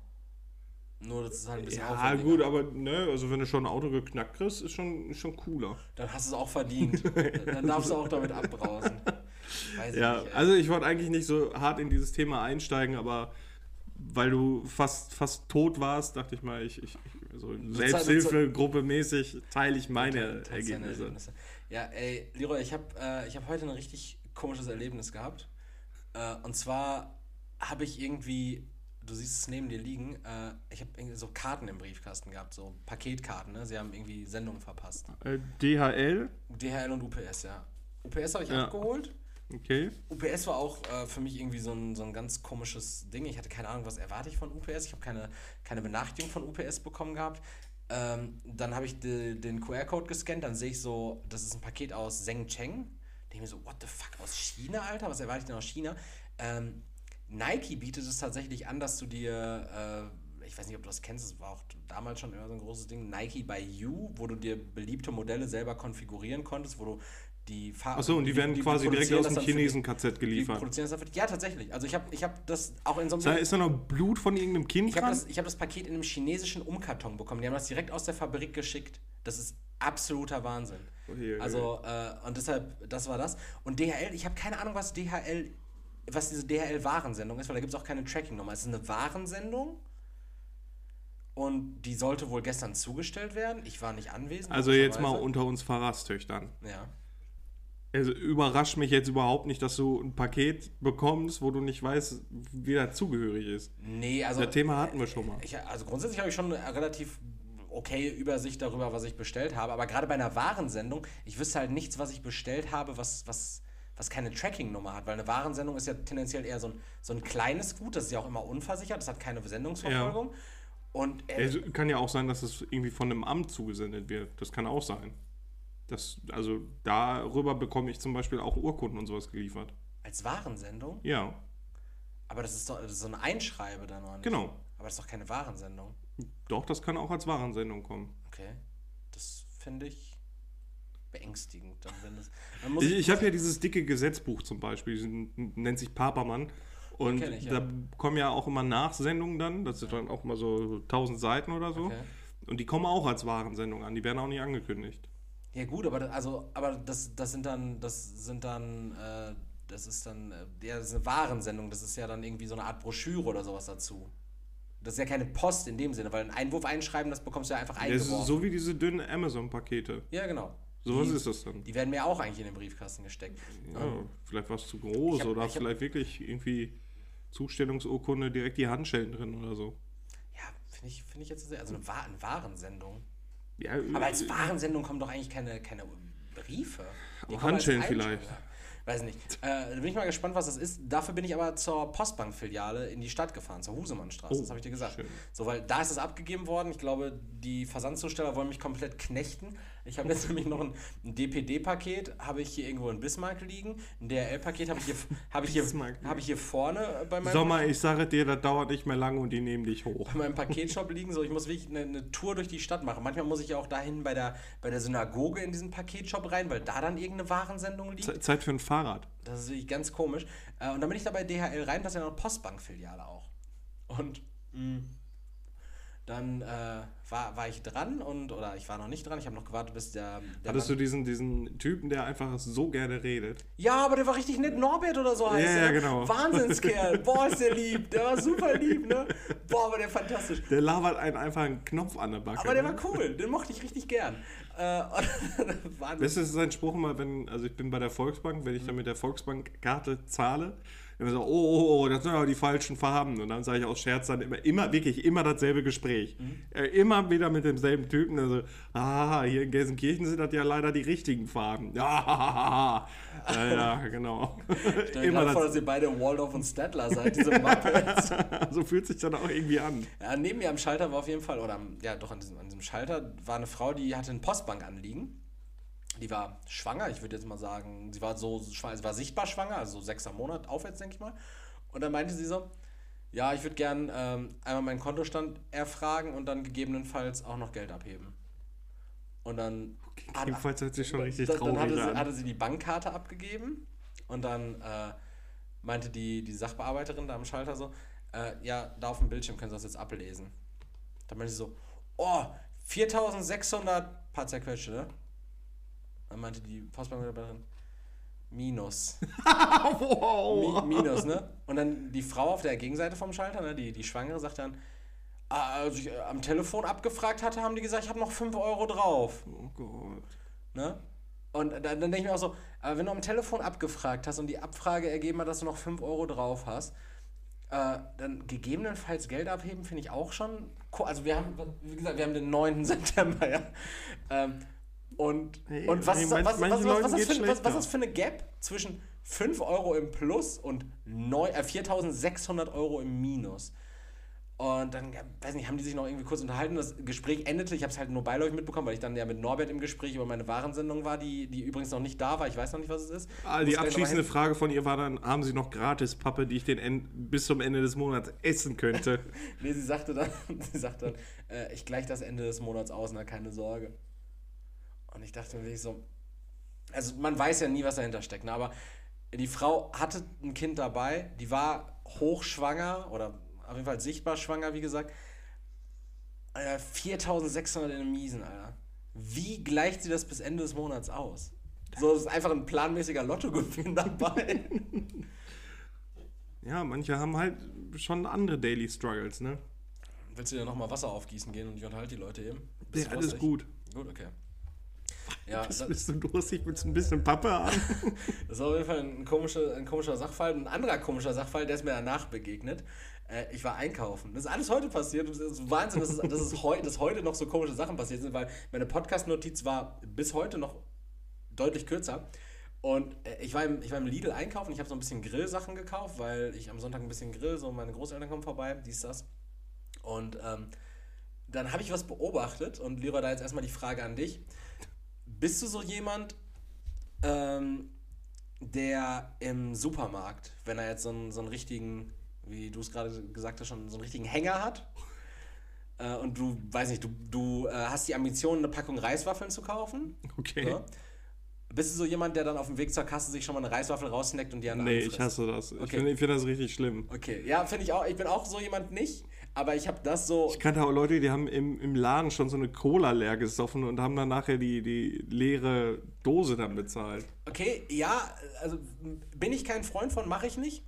Nur, das ist halt ein bisschen Ja, gut, aber ne, also wenn du schon ein Auto geknackt kriegst, ist schon, ist schon cooler. Dann hast du es auch verdient. <laughs> Dann darfst du auch damit abbrausen. Weiß ich Ja, nicht, also ich wollte eigentlich nicht so hart in dieses Thema einsteigen, aber weil du fast, fast tot warst, dachte ich mal, ich, ich ich- so Selbsthilfegruppe mäßig teile ich meine Ergebnisse. Erlebnisse. Ja, ey, Leroy, ich habe äh, ich hab heute ein richtig komisches Erlebnis gehabt. Äh, und zwar habe ich irgendwie, du siehst es neben dir liegen, äh, ich habe so Karten im Briefkasten gehabt, so Paketkarten, ne? Sie haben irgendwie Sendungen verpasst. Äh, DHL, DHL und UPS, ja. UPS habe ich Ja. abgeholt. okay. UPS war auch äh, für mich irgendwie so ein, so ein ganz komisches Ding. Ich hatte keine Ahnung, was erwarte ich von UPS. Ich habe keine, keine Benachrichtigung von UPS bekommen gehabt. Ähm, dann habe ich de, den QR-Code gescannt, dann sehe ich so, das ist ein Paket aus Zhengcheng. Denke mir so, what the fuck, aus China, Alter? Was erwarte ich denn aus China? Ähm, Nike bietet es tatsächlich an, dass du dir, äh, ich weiß nicht, ob du das kennst, das war auch damals schon immer so ein großes Ding, Nike by You, wo du dir beliebte Modelle selber konfigurieren konntest, wo du die Farben. Achso, und die werden quasi direkt produzieren aus dem. Chinesen-KZ Die geliefert. produzieren das dafür. Ja, tatsächlich. Also ich habe ich hab das auch in so Da einem... ist da noch Blut von irgendeinem Kind Ich habe dran? das, ich hab das Paket in einem chinesischen Umkarton bekommen. Die haben das direkt aus der Fabrik geschickt. Das ist absoluter Wahnsinn. Oje, oje. Also, äh, und deshalb, das war das. Und DHL, ich habe keine Ahnung, was DHL, was diese DHL-Warensendung ist, weil da gibt es auch keine Tracking-Nummer. Es ist eine Warensendung und die sollte wohl gestern zugestellt werden. Ich war nicht anwesend. Also jetzt mal unter uns Pfarrerstöchtern. Ja. Es überrascht mich jetzt überhaupt nicht, dass du ein Paket bekommst, wo du nicht weißt, wie das zugehörig ist. Nee, also. Das Thema hatten wir schon mal. Ich, also grundsätzlich habe ich schon eine relativ okay Übersicht darüber, was ich bestellt habe. Aber gerade bei einer Warensendung, ich wüsste halt nichts, was ich bestellt habe, was, was, was keine Tracking-Nummer hat. Weil eine Warensendung ist ja tendenziell eher so ein, so ein kleines Gut, das ist ja auch immer unversichert, das hat keine Sendungsverfolgung. Und äh, Es kann ja auch sein, dass es irgendwie von einem Amt zugesendet wird. Das kann auch sein. Das, also darüber bekomme ich zum Beispiel auch Urkunden und sowas geliefert. als Warensendung, Ja, aber das ist doch das ist so ein Einschreibe dann noch nicht. genau. Aber das ist doch keine Warensendung. Doch, das kann auch als Warensendung kommen. Okay. Das finde ich beängstigend. Dann, wenn das, dann muss Ich, ich habe ja dieses dicke Gesetzbuch zum Beispiel, das nennt sich Papermann. Und ich, ja. da kommen ja auch immer Nachsendungen dann. Das sind dann auch mal so 1000 Seiten oder so. Okay. Und die kommen auch als Warensendung an. Die werden auch nicht angekündigt. Ja gut, aber das, also, aber das, das sind dann, das sind dann, äh, das ist dann, äh, ja, das ist eine Warensendung, das ist ja dann irgendwie so eine Art Broschüre oder sowas dazu. Das ist ja keine Post in dem Sinne, weil ein Einwurf einschreiben, das bekommst du ja einfach Das eingeworfen. ist so wie diese dünnen Amazon-Pakete. ja, genau. Sowas ist das dann. Die werden mir auch eigentlich in den Briefkasten gesteckt. Ja, vielleicht war es zu groß hab- oder hab- vielleicht wirklich irgendwie Zustellungsurkunde direkt die Handschellen drin oder so. Ja, finde ich, finde ich jetzt sehr, also eine, eine Warensendung. Ja, Aber als Warensendung kommen doch eigentlich keine, keine Briefe. Die Auch Handschellen vielleicht. Weiß nicht. Äh, da bin ich mal gespannt, was das ist. Dafür bin ich aber zur Postbank-Filiale in die Stadt gefahren, zur Husemannstraße. Oh, das habe ich dir gesagt. schön. So, weil da ist es abgegeben worden. Ich glaube, die Versandzusteller wollen mich komplett knechten. Ich habe jetzt <laughs> nämlich noch ein, ein DPD-Paket, habe ich hier irgendwo in Bismarck liegen. Ein DRL-Paket habe ich, hier, hab ich, hier, hab ich hier vorne bei meinem, Sommer, ich sage dir, das dauert nicht mehr lange und die nehmen dich hoch. bei meinem Paketshop liegen. So, ich muss wirklich eine, eine Tour durch die Stadt machen. Manchmal muss ich ja auch dahin bei der, bei der Synagoge in diesen Paketshop rein, weil da dann irgendeine Warensendung liegt. Ze- Zeit für ein Fahrrad. Das ist wirklich ganz komisch. Äh, Und dann bin ich da bei DHL rein, das ist ja noch eine Postbank-Filiale auch. Und mh, dann äh, war, war ich dran und, oder ich war noch nicht dran, ich habe noch gewartet, bis der. der Hattest du Mann- diesen, diesen Typen, der einfach so gerne redet? ja, aber der war richtig nett, Norbert oder so heißt Ja, er. ja, genau. Wahnsinnskerl. <laughs> Boah, ist der lieb. Der war super lieb, ne? Boah, war der fantastisch. Der labert einen einfach einen Knopf an der Backe. Aber der ne? war cool, den mochte ich richtig gern. Äh, <laughs> Wahnsinn. Das ist sein Spruch immer, wenn, also ich bin bei der Volksbank, wenn ich dann mit der Volksbank-Karte zahle, dann so, oh, oh, oh, das sind aber die falschen Farben. Und dann sage ich aus Scherz dann immer, immer, wirklich immer dasselbe Gespräch. Äh, immer wieder mit demselben Typen. Also, ah, hier in Gelsenkirchen sind das ja leider die richtigen Farben. Ja, <laughs> ja, ja genau. Stell <laughs> dir immer gerade vor, das, dass ihr beide Waldorf und Stadler seid, diese Muppets. <laughs> so fühlt sich dann auch irgendwie an. Ja, neben mir am Schalter war auf jeden Fall, oder ja, doch an diesem, an diesem Schalter war eine Frau, die hatte ein Postbankanliegen. Die war schwanger, ich würde jetzt mal sagen, sie war so schwanger, sie war sichtbar schwanger, also so sechster Monat aufwärts, denke ich mal. Und dann meinte sie so, ja, ich würde gern ähm, einmal meinen Kontostand erfragen und dann gegebenenfalls auch noch Geld abheben. Und dann hat- Jedenfalls hört sich schon richtig dann, dann traurig hatte, sie, hatte sie die Bankkarte abgegeben und dann äh, meinte die, die Sachbearbeiterin da am Schalter so, äh, ja, da auf dem Bildschirm können Sie das jetzt ablesen. Dann meinte sie so, oh, 4600 paar zerquetschte, ne? Dann meinte die Postbankmitarbeiterin, Minus. <laughs> wow. Mi Minus, ne? Und dann die Frau auf der Gegenseite vom Schalter, ne, die, die Schwangere, sagt dann, ah, als ich äh, am Telefon abgefragt hatte, haben die gesagt, ich habe noch 5 Euro drauf. Oh Gott. Ne? Und dann, dann denke ich mir auch so, aber wenn du am Telefon abgefragt hast und die Abfrage ergeben hat, dass du noch 5 Euro drauf hast, äh, dann gegebenenfalls Geld abheben, finde ich auch schon. co- Also wir haben, wie gesagt, wir haben den 9. <laughs> September, ja. Ähm, und, Nee, und was, ist- manch- was, was, was, was, geht's für, was, was ist für eine Gap zwischen 5 Euro im Plus und äh, 4600 Euro im Minus? Und dann, weiß nicht, haben die sich noch irgendwie kurz unterhalten. Das Gespräch endete, ich habe es halt nur beiläufig mitbekommen, weil ich dann ja mit Norbert im Gespräch über meine Warensendung war, die, die übrigens noch nicht da war. Ich weiß noch nicht, was es ist. Ah, die abschließende. Frage von ihr war dann, haben Sie noch gratis Pappe, die ich den en bis zum Ende des Monats essen könnte? <laughs> Nee, sie sagte dann, <laughs> sie sagte dann äh, ich gleich das Ende des Monats aus, na keine Sorge. Und ich dachte mir wirklich so, also man weiß ja nie, was dahinter steckt, ne? aber die Frau hatte ein Kind dabei, die war hochschwanger oder auf jeden Fall sichtbar schwanger, wie gesagt. Alter, 4600 in den Miesen, Alter. Wie gleicht sie das bis Ende des Monats aus? So, das ist einfach ein planmäßiger Lottogewinn dabei. <laughs> Ja, manche haben halt schon andere Daily Struggles, ne? Willst du dir nochmal Wasser aufgießen gehen und ich unterhalte die Leute eben? Ja, du alles gut. Gut, okay. Ja, Bist, das, bist du durstig? Willst du ein bisschen Pappe haben? <laughs> das war auf jeden Fall ein komischer, ein komischer Sachfall. Ein anderer komischer Sachfall, der ist mir danach begegnet. Äh, ich war einkaufen. Das ist alles heute passiert. Das ist Wahnsinn, dass, es, dass, es heu, dass heute noch so komische Sachen passiert sind, weil meine Podcast-Notiz war bis heute noch deutlich kürzer. Und äh, ich, war im, ich war im Lidl einkaufen. Ich habe so ein bisschen Grillsachen gekauft, weil ich am Sonntag ein bisschen grill. So meine Großeltern kommen vorbei, dies, das. Und ähm, dann habe ich was beobachtet und Leroy, da jetzt erstmal die Frage an dich. Bist du so jemand, ähm, der im Supermarkt, wenn er jetzt so einen, so einen richtigen, wie du es gerade gesagt hast, schon so einen richtigen Hänger hat äh, und du, weiß nicht, du, du äh, hast die Ambition, eine Packung Reiswaffeln zu kaufen, Okay. ja? bist du so jemand, der dann auf dem Weg zur Kasse sich schon mal eine Reiswaffel rausneckt und die an der Nee, Hand ich hasse das. Ich Okay. finde ich find das richtig schlimm. Okay, ja, finde ich auch. Ich bin auch so jemand nicht, aber ich habe das so. Ich kannte auch Leute, die haben im, im Laden schon so eine Cola leer gesoffen und haben dann nachher die, die leere Dose dann bezahlt. Okay, ja, also bin ich kein Freund von, mache ich nicht.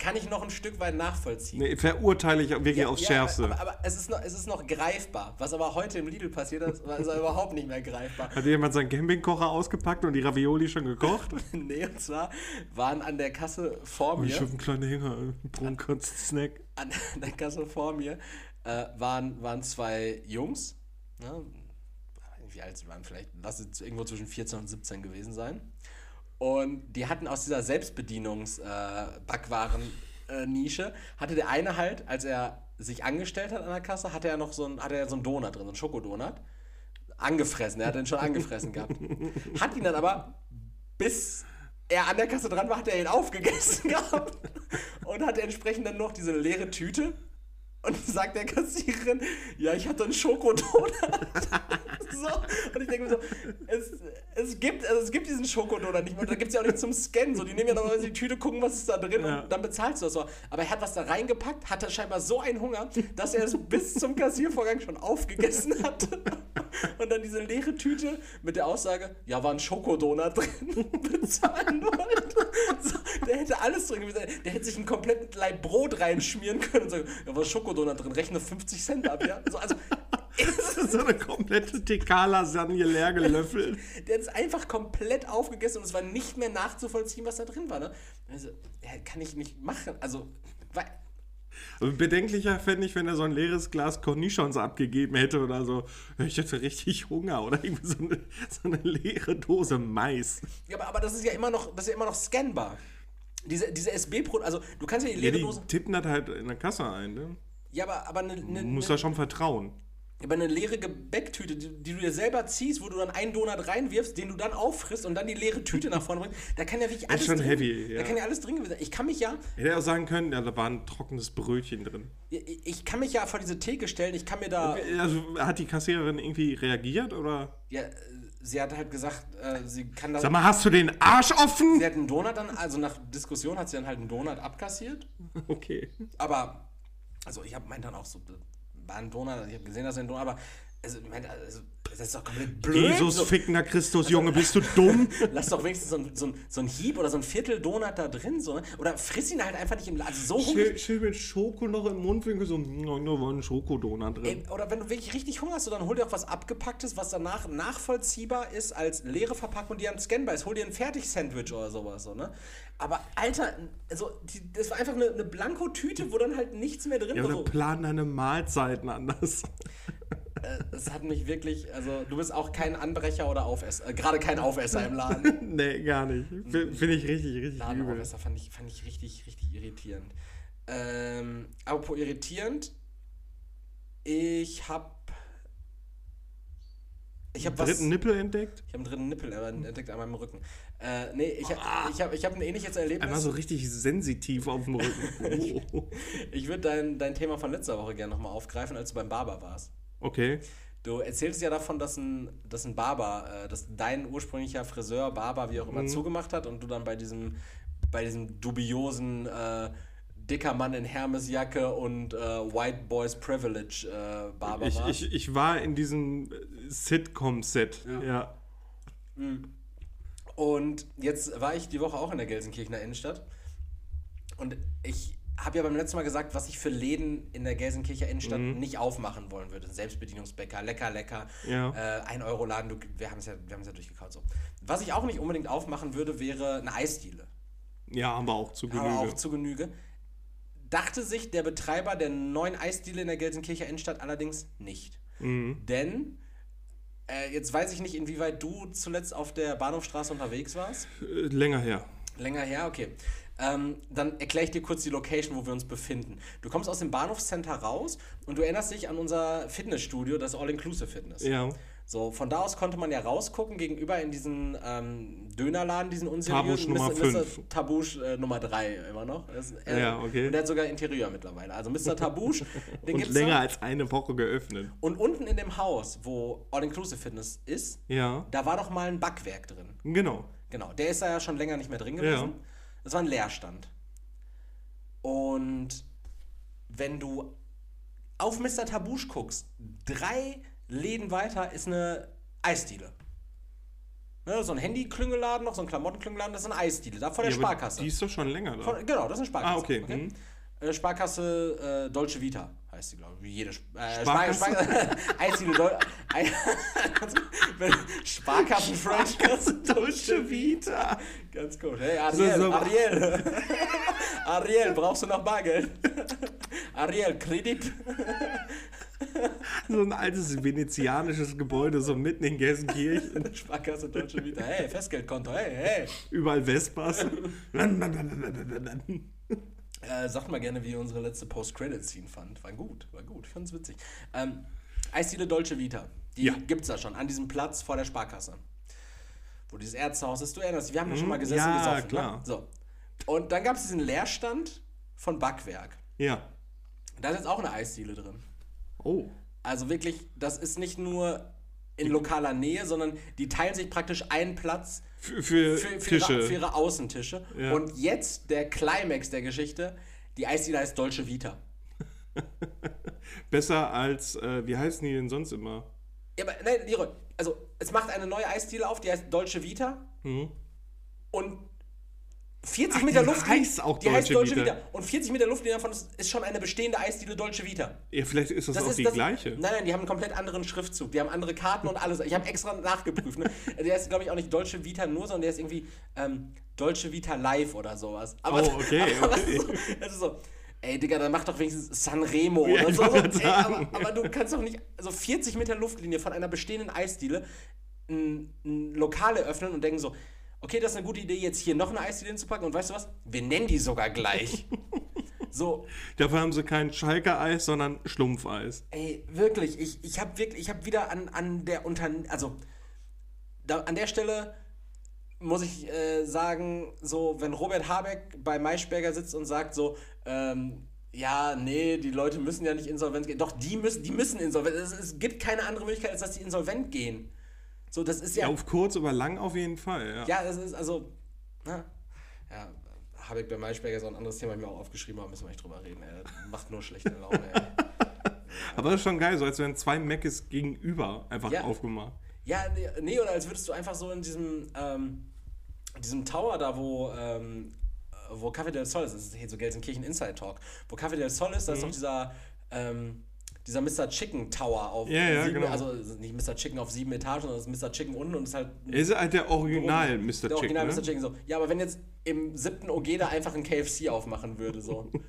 Kann ich noch ein Stück weit nachvollziehen. Nee, verurteile ich wirklich aufs Schärfste. Aber, aber, aber es, ist noch, es ist noch greifbar. Was aber heute im Lidl passiert ist, ist überhaupt nicht mehr greifbar. Hat jemand seinen Campingkocher ausgepackt und die Ravioli schon gekocht? <laughs> nee, und zwar waren an der Kasse vor Oh, ich mir, habe einen kleinen Hänger, einen Brunkost-Snack. An <laughs> der Kasse vor mir, äh, waren, waren zwei Jungs. Ne? Wie alt sie waren, vielleicht, lass es irgendwo zwischen 14 und 17 gewesen sein. Und die hatten aus dieser Selbstbedienungs-Backwaren-Nische, hatte der eine halt, als er sich angestellt hat an der Kasse, hatte er noch so ein, hatte er so einen Donut drin, so einen Schokodonut. angefressen. Er hat den schon angefressen gehabt. <laughs> Hat ihn dann aber bis er an der Kasse dran war, hat er ihn aufgegessen <laughs> gehabt und hat entsprechend dann noch diese leere Tüte und sagt der Kassiererin, ja, ich hatte einen Schokodonut. <laughs> so. Und ich denke mir so, es, es, gibt, also es gibt diesen Schokodonut nicht mehr. Da gibt es ja auch nicht zum Scannen. So, die nehmen ja normalerweise die Tüte, gucken, was ist da drin Ja. und dann bezahlst du das so. Aber er hat was da reingepackt, hatte scheinbar so einen Hunger, dass er es bis zum Kassiervorgang schon aufgegessen hatte. Und dann diese leere Tüte mit der Aussage, ja, war ein Schokodonut drin, <laughs> bezahlen wollte. So, der hätte alles drin gewesen. Der hätte sich einen kompletten Leib Brot reinschmieren können und sagen, ja, war Schokodonut drin, rechne 50 Cent ab, ja. So, also, <laughs> so eine komplette TK-Lasagne leer gelöffelt. der hat es einfach komplett aufgegessen und es war nicht mehr nachzuvollziehen, was da drin war. Ne? Also, ja, kann ich nicht machen. Also, weil, Bedenklicher fände ich, wenn er so ein leeres Glas Cornichons abgegeben hätte oder so. Ich hätte richtig Hunger oder irgendwie so eine, so eine leere Dose Mais. ja, aber, aber das ist ja immer noch, das ist ja immer noch scannbar. Diese, diese SB-Pro, also du kannst ja die Ja, leere die Dose. tippen das halt in der Kasse ein. Ne? Ja, aber, aber eine, eine, Du musst da schon vertrauen. aber eine leere Gebäcktüte, die, die du dir selber ziehst, wo du dann einen Donut reinwirfst, den du dann auffrisst und dann die leere Tüte nach vorne bringst, da kann ja wirklich alles schon drin, heavy, ja. Da kann ja alles drin gewesen sein. Ich kann mich ja, Hätte auch sagen können, ja, da war ein trockenes Brötchen drin. ich ich kann mich ja vor diese Theke stellen, ich kann mir da. Also hat die Kassiererin irgendwie reagiert oder? Ja, sie hat halt gesagt, äh, sie kann das. Sag mal, hast du den Arsch offen? Sie hat einen Donut dann, also nach Diskussion hat sie dann halt einen Donut abkassiert. Okay. Aber, also ich habe meint dann auch so, war ein Donut, ich habe gesehen, dass er ein Donut, aber also, ich also, das ist doch komplett blöd. Jesus so, fickender Christus, Junge, bist du dumm? <laughs> lass doch wenigstens so ein, so, ein, so ein Hieb oder so ein Viertel Donut da drin, so, ne? Oder friss ihn halt einfach nicht im Laden. Also so hungrig. Schön, mit Schoko noch im Mundwinkel, so, "Mm, da war ein Schokodonut drin. Ey, oder wenn du wirklich richtig Hunger hast, so, dann hol dir auch was abgepacktes, was danach nachvollziehbar ist als leere Verpackung, die dann scannbar ist. Hol dir ein Fertig-Sandwich oder sowas, so, ne? Aber, Alter, also, die, das war einfach eine, eine Blanko-Tüte, wo dann halt nichts mehr drin Ja, war. oder So. planen deine Mahlzeiten anders. <laughs> Es hat mich wirklich, also, du bist auch kein Anbrecher oder Aufesser, äh, gerade kein Aufesser im Laden. <laughs> nee, gar nicht. Finde ich richtig, richtig übel. Ladenaufesser fand ich, fand ich richtig, richtig irritierend. Ähm, apropos irritierend, ich hab. Ich hab was. Dritten Nippel entdeckt? Ich habe einen dritten Nippel äh, entdeckt an meinem Rücken. Äh, nee, ich, hab- ich habe ich hab ein ähnliches Erlebnis. Einmal so richtig sensitiv auf dem Rücken. Oh. <laughs> Ich würde dein, dein Thema von letzter Woche gerne nochmal aufgreifen, als du beim Barber warst. Okay. Du erzählst ja davon, dass ein, dass ein Barber, äh, dass dein ursprünglicher Friseur, Barber, wie auch immer, zugemacht hat und du dann bei diesem, bei diesem dubiosen äh, dicker Mann in Hermesjacke und äh, White Boys Privilege äh, Barber Ich, warst. ich, ich war in diesem Sitcom-Set. Ja. Und jetzt war ich die Woche auch in der Gelsenkirchener Innenstadt. Und ich habe ja beim letzten Mal gesagt, was ich für Läden in der Gelsenkircher Innenstadt nicht aufmachen wollen würde. Selbstbedienungsbäcker, lecker, lecker, Ja. äh, ein Euro Laden, du, wir haben es ja, wir ja durchgekaut. So. Was ich auch nicht unbedingt aufmachen würde, wäre eine Eisdiele. Ja, haben wir auch zu Aber auch Genüge. zu Genüge. Dachte sich der Betreiber der neuen Eisdiele in der Gelsenkircher Innenstadt allerdings nicht. Mhm. Denn, äh, jetzt weiß ich nicht, inwieweit du zuletzt auf der Bahnhofstraße unterwegs warst. Äh, Länger her. Länger her, okay. Ähm, dann erkläre ich dir kurz die Location, wo wir uns befinden. Du kommst aus dem Bahnhofscenter raus und du erinnerst dich an unser Fitnessstudio, das All-Inclusive Fitness. Ja. So, von da aus konnte man ja rausgucken gegenüber in diesen ähm, Dönerladen, diesen unseriösen. Nummer Mr. Mr. fünf. Tabusch äh, Nummer 3 immer noch. Das, äh, Ja, okay. Und der hat sogar Interieur mittlerweile. Also Mr. Tabusch, <laughs> den Und gibt's länger da. als eine Woche geöffnet. Und unten in dem Haus, wo All-Inclusive Fitness ist, Ja. da war doch mal ein Backwerk drin. Genau. Genau, der ist da ja schon länger nicht mehr drin gewesen. Ja. Das war ein Leerstand. Und wenn du auf Mr. Tabusch guckst, drei Läden weiter ist eine Eisdiele. Ne, so ein Handyklüngeladen, noch so ein Klamottenklüngeladen, das ist eine Eisdiele, da vor der Ja, Sparkasse. Die ist doch schon länger da. Von, genau, das ist eine Sparkasse. Ah, okay, mhm. Äh, Sparkasse äh, Dolce Vita heißt sie, glaube ich. Jede Sp äh, Sparkasse? Spar Spar Eisdiele Dol Ei- Sparkassen <laughs> Franchise Dolce Vita. Ganz gut. Hey, Ariel, So, so. Ariel. <laughs> Ariel, brauchst du noch Bargeld? <laughs> Ariel, Kredit? So ein altes venezianisches Gebäude, so mitten in Gelsenkirchen. Sparkasse Deutsche Vita. Hey, Festgeldkonto. Hey, hey. Überall Vespas. Äh, sagt mal gerne, wie ihr unsere letzte Post-Credit-Scene fand. War gut, war gut. Ich fand's witzig. Ähm, Eisdiele Dolce Vita. Die Ja. gibt's da schon, an diesem Platz vor der Sparkasse. Wo dieses Ärztehaus ist. Du erinnerst dich, wir haben da schon mal gesessen ja, und gesoffen. klar. Ne? So. Und dann gab es diesen Leerstand von Backwerk. Ja. Da ist jetzt auch eine Eisdiele drin. Oh. Also wirklich, das ist nicht nur in lokaler Nähe, sondern die teilen sich praktisch einen Platz Für, für, für, Tische. Ihre, für ihre Außentische. Ja. Und jetzt der Climax der Geschichte, die Eisdiele heißt Dolce Vita. <laughs> Besser als, äh, wie heißen die denn sonst immer? Ja, aber nein, Leroy, also es macht eine neue Eisdiele auf, die heißt Dolce Vita. Und 40 Mhm. Ach, Meter Luft. heißt auch die heißt Dolce Dolce Vita. Vita. Und 40 Meter Luftlinie davon ist, ist schon eine bestehende Eisdiele Dolce Vita. Ja, vielleicht ist das, auch ist, die das, gleiche. Nein, nein, die haben einen komplett anderen Schriftzug. Die haben andere Karten und alles. Ich habe extra nachgeprüft. Ne? <laughs> Der ist, glaube ich, auch nicht Dolce Vita nur, sondern der ist irgendwie ähm, Dolce Vita Live oder sowas. Aber, Oh, okay, aber okay. Das, ist so, das ist so, ey, Digga, dann mach doch wenigstens Sanremo Ja, oder so. ey, aber, aber du kannst doch nicht, also 40 Meter Luftlinie von einer bestehenden Eisdiele ein, ein Lokal eröffnen und denken so, okay, das ist eine gute Idee, jetzt hier noch eine Eisdiele hinzupacken und weißt du was? Wir nennen die sogar gleich. <laughs> so, Dafür haben sie kein Schalke-Eis, sondern Schlumpfeis. Ey, wirklich, ich, ich habe wirklich, ich habe wieder an, an der Unterne also da, an der Stelle muss ich äh, sagen, so wenn Robert Habeck bei Maischberger sitzt und sagt so, ähm, ja, nee, die Leute müssen ja nicht insolvent gehen. Doch, die müssen, die müssen insolvent. Es, es gibt keine andere Möglichkeit, als dass die insolvent gehen. So, das ist ja. Auf kurz, aber lang auf jeden Fall, ja. Ja, das ist also. Na, ja, Habeck bei Maischberger auch ein anderes Thema, ich mir auch aufgeschrieben, aber müssen wir nicht drüber reden. Ey. Das macht nur schlechte Laune, ey. <laughs> Aber das ist schon geil, so als wären zwei Meckes gegenüber einfach Ja. aufgemacht. Ja, nee, oder als würdest du einfach so in diesem, ähm, diesem Tower da, wo, ähm, wo Café del Sol ist, das ist hier so Gelsenkirchen Inside Talk, wo Café del Sol ist, da Mhm. ist doch dieser, ähm, dieser Mr. Chicken Tower auf Ja, ja, sieben, genau. also nicht Mr. Chicken auf sieben Etagen, sondern das ist Mr. Chicken unten und ist halt ist halt der Original Mr. der Chick, Original ne? Mr. Chicken so. Ja, aber wenn jetzt im siebten OG da einfach ein KFC aufmachen würde, so. <laughs>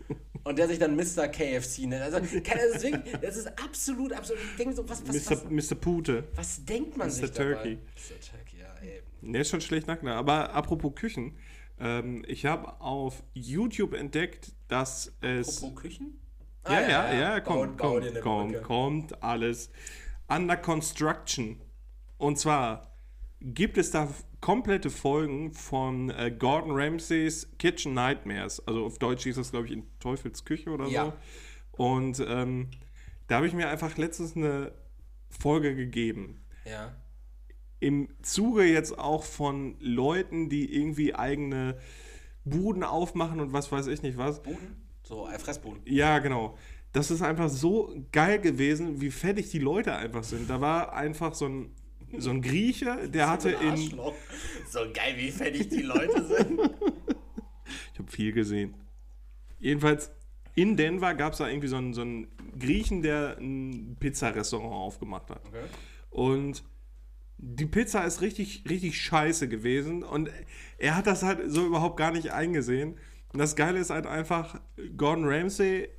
Und der sich dann Mr. KFC nennt. Also, kann, das, ist wirklich, das ist absolut, absolut. Ich denke so, was, was, Mr. was, Mr. Pute. was denkt man Mr. sich Turkey. dabei? Mr. Turkey, ja, ey. Der ist schon schlecht nackt. ne? Aber apropos Küchen. Ähm, ich habe auf YouTube entdeckt, dass es. Apropos Küchen? Ja, Ah, ja, ja, kommt, Bau- bau dir kommt, eine kommt, kommt alles. Under Construction. Und zwar gibt es da komplette Folgen von äh, Gordon Ramsays Kitchen Nightmares. Also auf Deutsch hieß das, glaube ich, in Teufels Küche oder Ja. so. Und ähm, da habe ich mir einfach letztens eine Folge gegeben. Ja. im Zuge jetzt auch von Leuten, die irgendwie eigene Buden aufmachen und was weiß ich nicht was. Buden? So, äh, Fressbuden. Ja, genau. Das ist einfach so geil gewesen, wie fertig die Leute einfach sind. Da war einfach so ein, so ein Grieche, der <laughs> hatte in. So geil, wie fertig die Leute sind. <laughs> <laughs> Ich habe viel gesehen. Jedenfalls in Denver gab es da irgendwie so einen, so einen Griechen, der ein Pizzarestaurant aufgemacht hat. Okay. Und die Pizza ist richtig, richtig scheiße gewesen. Und er hat das halt so überhaupt gar nicht eingesehen. Und das Geile ist halt einfach, Gordon Ramsay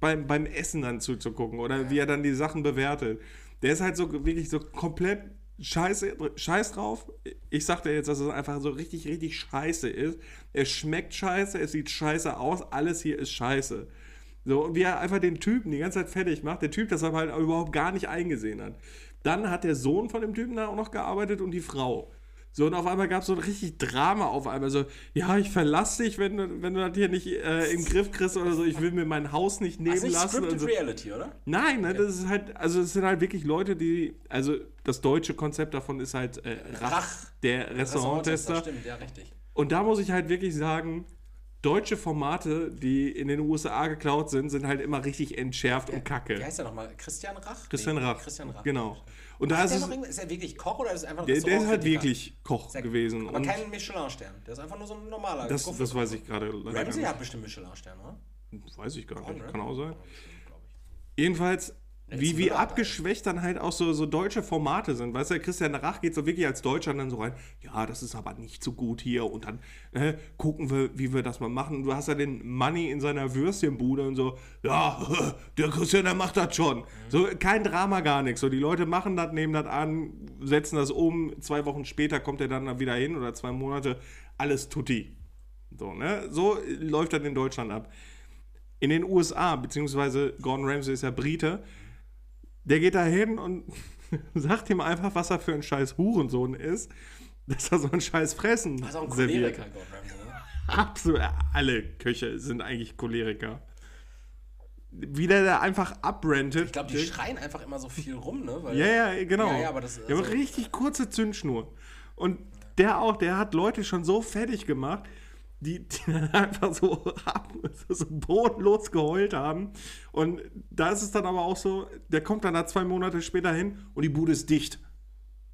beim, beim Essen dann zuzugucken oder wie er dann die Sachen bewertet. Der ist halt so wirklich so komplett scheiße, scheiß drauf. Ich sag dir jetzt, dass es einfach so richtig, richtig scheiße ist. Es schmeckt scheiße, es sieht scheiße aus, alles hier ist scheiße. So, wie er einfach den Typen die ganze Zeit fertig macht, der Typ das aber halt überhaupt gar nicht eingesehen hat. Dann hat der Sohn von dem Typen da auch noch gearbeitet und die Frau. So, und auf einmal gab es so ein richtig Drama auf einmal. So, ja, ich verlasse dich, wenn du, wenn du das hier nicht äh, im Griff kriegst oder so. Ich will mir mein Haus nicht nehmen Das ist nicht lassen. Scripted so. Reality, oder? Nein, ne, das ist halt, also es sind halt wirklich Leute, die, also das deutsche Konzept davon ist halt äh, Rach, Rach. der Restauranttester. Stimmt, ja, richtig. Und da muss ich halt wirklich sagen, deutsche Formate, die in den USA geklaut sind, sind halt immer richtig entschärft und Wie kacke. heißt der nochmal? Christian Rach? Christian Nee, Rach. Christian Rach. Genau. Und da Ist, ist es, ist er wirklich Koch oder ist er einfach der, der ist halt wirklich Koch Sehr- gewesen. Aber kein Michelin-Stern. Der ist einfach nur so ein normaler das, Koch- das weiß ich gerade leider Ramsey hat bestimmt Michelin-Stern, oder? Weiß ich gar nicht. Kann auch sein. Jedenfalls, wie, wie abgeschwächt dann halt auch so, so deutsche Formate sind. Weißt du, Christian Rach geht so wirklich als Deutscher dann so rein, ja, das ist aber nicht so gut hier und dann äh, gucken wir, wie wir das mal machen. Du hast ja den Money in seiner Würstchenbude und so, ja, <laughs> der Christian, der macht das schon. So, kein Drama, gar nichts. So, die Leute machen das, nehmen das an, setzen das um, zwei Wochen später kommt er dann wieder hin oder zwei Monate, alles tutti. So, ne? So läuft das in Deutschland ab. In den USA, beziehungsweise Gordon Ramsay ist ja Brite, Der geht da hin und <laughs> sagt ihm einfach, was er für ein scheiß Hurensohn ist, dass er so ein scheiß Fressen auch ein serviert. Choleriker, Ramsay, ne? Absolut. Alle Köche sind eigentlich Choleriker. Wie der da einfach abrentet. Ich glaube, die schreien einfach immer so viel rum, ne? Weil Ja, ja, genau. Ja, ja, aber das- Der hat also- richtig kurze Zündschnur. Und der auch, der hat Leute schon so fertig gemacht, die, die dann einfach so, <laughs> so bodenlos geheult haben. Und da ist es dann aber auch so, der kommt dann da zwei Monate später hin und die Bude ist dicht.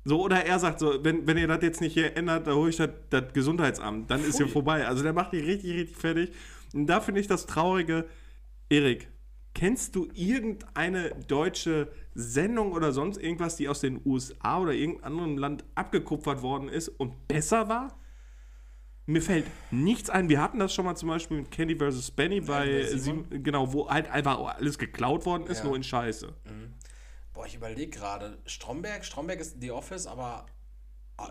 So, oder er sagt so, wenn, wenn ihr das jetzt nicht hier ändert, da hole ich das, das Gesundheitsamt, dann ist hier vorbei. Also der macht die richtig, richtig fertig. Und da finde ich das Traurige, Erik, kennst du irgendeine deutsche Sendung oder sonst irgendwas, die aus den USA oder irgendeinem anderen Land abgekupfert worden ist und besser war? Mir fällt nichts ein. Wir hatten das schon mal zum Beispiel mit Candy vs. Benny bei. Sieben- genau, wo halt einfach alles geklaut worden ist, Ja. nur in Scheiße. Boah, ich überlege gerade. Stromberg, Stromberg ist The Office, aber. ah,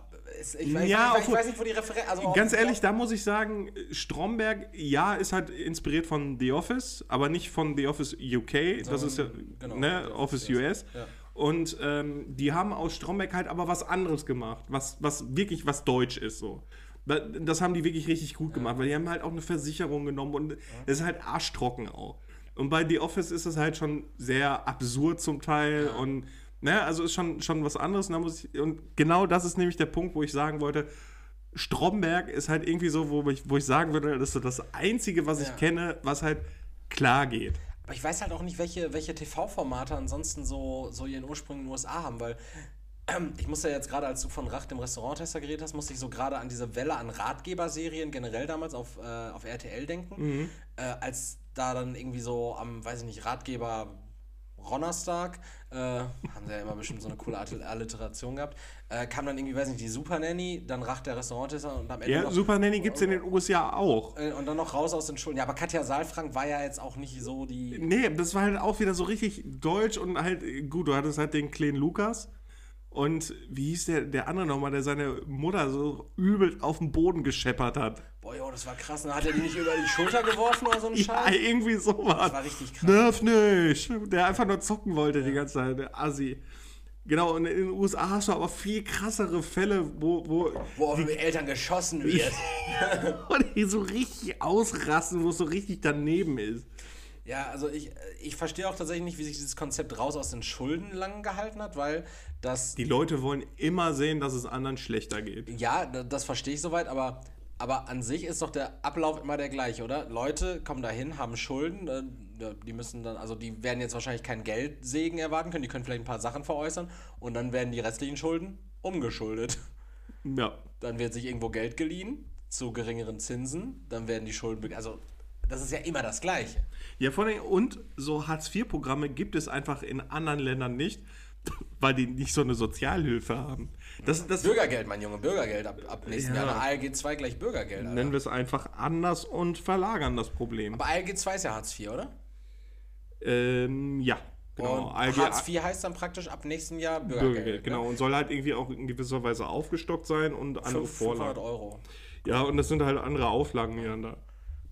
ich, weiß, Ja, ich, weiß, ich weiß nicht, wo die Referenz. Also Ganz ehrlich, da muss ich sagen, Stromberg, ja, ist halt inspiriert von The Office, aber nicht von The Office UK, das ist ja, genau, ne, Office US. Ja. Und ähm, die haben aus Stromberg halt aber was anderes gemacht, was, was wirklich was Deutsch ist so. Da- Das haben die wirklich richtig gut gemacht, weil die haben halt auch eine Versicherung genommen und es ist halt arschtrocken auch. Und bei The Office ist es halt schon sehr absurd zum Teil und ne, also ist schon, schon was anderes. Und, ich, und genau das ist nämlich der Punkt, wo ich sagen wollte, Stromberg ist halt irgendwie so, wo ich, wo ich sagen würde, das ist so das Einzige, was Ja. ich kenne, was halt klar geht. Aber ich weiß halt auch nicht, welche, welche TV-Formate ansonsten so, so ihren Ursprung in den USA haben, weil ich musste ja jetzt gerade, als du von Rach, dem Restauranttester, geredet hast, musste ich so gerade an diese Welle an Ratgeberserien generell damals auf, äh, auf RTL denken. Äh, als da dann irgendwie so am, weiß ich nicht, Ratgeber Ronnerstag, äh, haben sie ja immer bestimmt so eine coole Alliteration gehabt, äh, kam dann irgendwie, weiß nicht, die Super Nanny, dann Rach der Restauranttester und am Ende Ja, noch, Super Nanny gibt es in den USA auch. äh, und dann noch raus aus den Schulen. Ja, aber Katja Saalfrank war ja jetzt auch nicht so die... Nee, das war halt auch wieder so richtig deutsch und halt, gut, du hattest halt den kleinen Lukas. Und wie hieß der, der andere nochmal, der seine Mutter so übel auf den Boden gescheppert hat? Boah, jo, das war krass. Dann hat er die nicht über die Schulter geworfen oder so ein Ja, Scheiß? irgendwie sowas. Das war richtig krass. Nerv nicht. Der einfach nur zocken wollte die ganze Zeit, der Assi. Genau, und in den USA hast du aber viel krassere Fälle, wo, wo, Wo auf die Eltern geschossen <laughs> wird. wo die so richtig ausrasten, wo es so richtig daneben ist. Ja, also ich, ich verstehe auch tatsächlich nicht, wie sich dieses Konzept raus aus den Schulden lang gehalten hat, weil das. Die Leute wollen immer sehen, dass es anderen schlechter geht. Ja, da- das verstehe ich soweit, aber, aber an sich ist doch der Ablauf immer der gleiche, oder? Leute kommen dahin, haben Schulden, äh, die müssen dann, also die werden jetzt wahrscheinlich kein Geldsegen erwarten können, die können vielleicht ein paar Sachen veräußern und dann werden die restlichen Schulden umgeschuldet. <laughs> Ja. Dann wird sich irgendwo Geld geliehen zu geringeren Zinsen, dann werden die Schulden, also das ist ja immer das Gleiche. Ja, vor allem, und so Hartz-IV-Programme gibt es einfach in anderen Ländern nicht, <laughs> weil die nicht so eine Sozialhilfe haben. Das, das Bürgergeld, mein Junge, Bürgergeld ab, ab nächsten Ja. Jahr. ALG 2 gleich Bürgergeld. Alter. nennen wir es einfach anders und verlagern das Problem. Aber ALG 2 ist ja Hartz IV, oder? Ähm, ja, genau. Und ALG Hartz IV heißt dann praktisch ab nächsten Jahr Bürgergeld. Bürgergeld, genau. Und soll halt irgendwie auch in gewisser Weise aufgestockt sein und andere Ne? 500 Vorlagen. Euro. Ja, und das sind halt andere Auflagen, die dann da